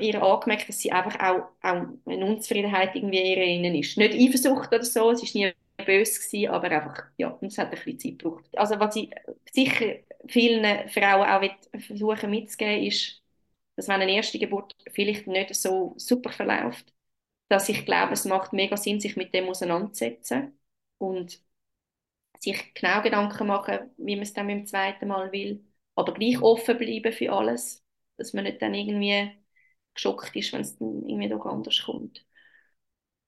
ihr angemerkt, dass sie einfach auch, auch eine Unzufriedenheit irgendwie in ihr ist. Nicht Eifersucht oder so, sie war nie böse gewesen, aber einfach, ja, es hat ein bisschen Zeit gebraucht. Also was ich sicher vielen Frauen auch versuchen mitzugeben, ist, dass wenn eine erste Geburt vielleicht nicht so super verläuft, dass ich glaube, es macht mega Sinn, sich mit dem auseinanderzusetzen und sich genau Gedanken machen, wie man es dann beim zweiten Mal will, aber gleich offen bleiben für alles, dass man nicht dann irgendwie geschockt ist, wenn es dann irgendwie doch anders kommt.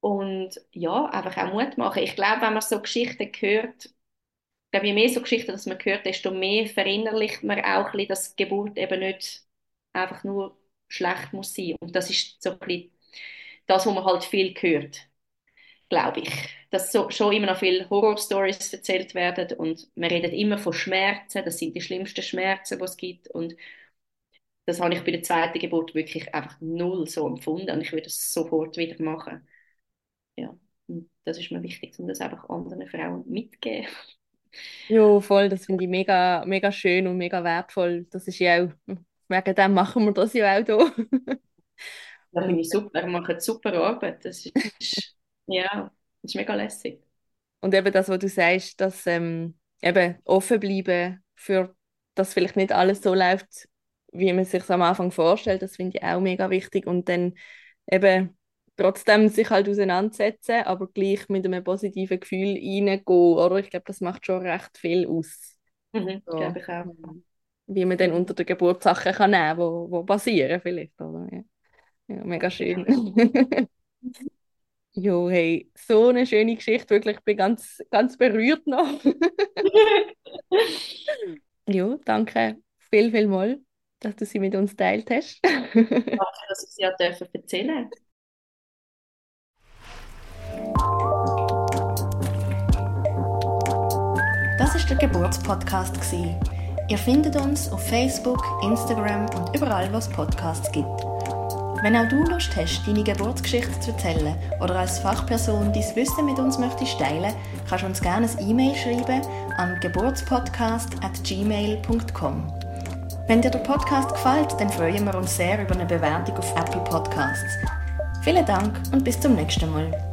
Und ja, einfach auch Mut machen. Ich glaube, wenn man so Geschichten hört, ich glaube, je mehr so Geschichten, dass man hört, desto mehr verinnerlicht man auch ein bisschen, dass Geburt eben nicht einfach nur schlecht muss sein. Und das ist so ein bisschen das, was man halt viel hört, glaube ich. Dass so, schon immer noch viele Horror-Stories erzählt werden und man redet immer von Schmerzen, das sind die schlimmsten Schmerzen, die es gibt. Und das habe ich bei der zweiten Geburt wirklich einfach null so empfunden und ich würde es sofort wieder machen. Ja, und das ist mir wichtig, um das einfach anderen Frauen mitzugeben. Ja, voll, das finde ich mega, mega schön und mega wertvoll. Das ist ja auch, wegen dem machen wir das ja auch hier. Das finde ich super, wir machen super Arbeit. Das ist, ja, das ist mega lässig. Und eben das, was du sagst, dass ähm, eben offen bleiben für dass vielleicht nicht alles so läuft, wie man sich am Anfang vorstellt, das finde ich auch mega wichtig. Und dann eben trotzdem sich halt auseinandersetzen, aber gleich mit einem positiven Gefühl reingehen, oder? Ich glaube, das macht schon recht viel aus. Mhm, So. glaube ich auch. wie man dann unter der Geburt Sachen kann nehmen kann, wo, wo passieren vielleicht. Oder? Ja. ja, mega schön. jo, hey, so eine schöne Geschichte, wirklich, ich bin ganz, ganz berührt noch. jo, danke viel, viel mal, dass du sie mit uns teilt hast. danke, dass ich sie erzählen durfte. Das ist der Geburtspodcast Ihr findet uns auf Facebook, Instagram und überall, wo es Podcasts gibt. Wenn auch du Lust hast, deine Geburtsgeschichte zu erzählen oder als Fachperson dein Wissen mit uns möchtest teilen, kannst du uns gerne ein E-Mail schreiben an geburtspodcast.gmail.com. Wenn dir der Podcast gefällt, dann freuen wir uns sehr über eine Bewertung auf Apple Podcasts. Vielen Dank und bis zum nächsten Mal.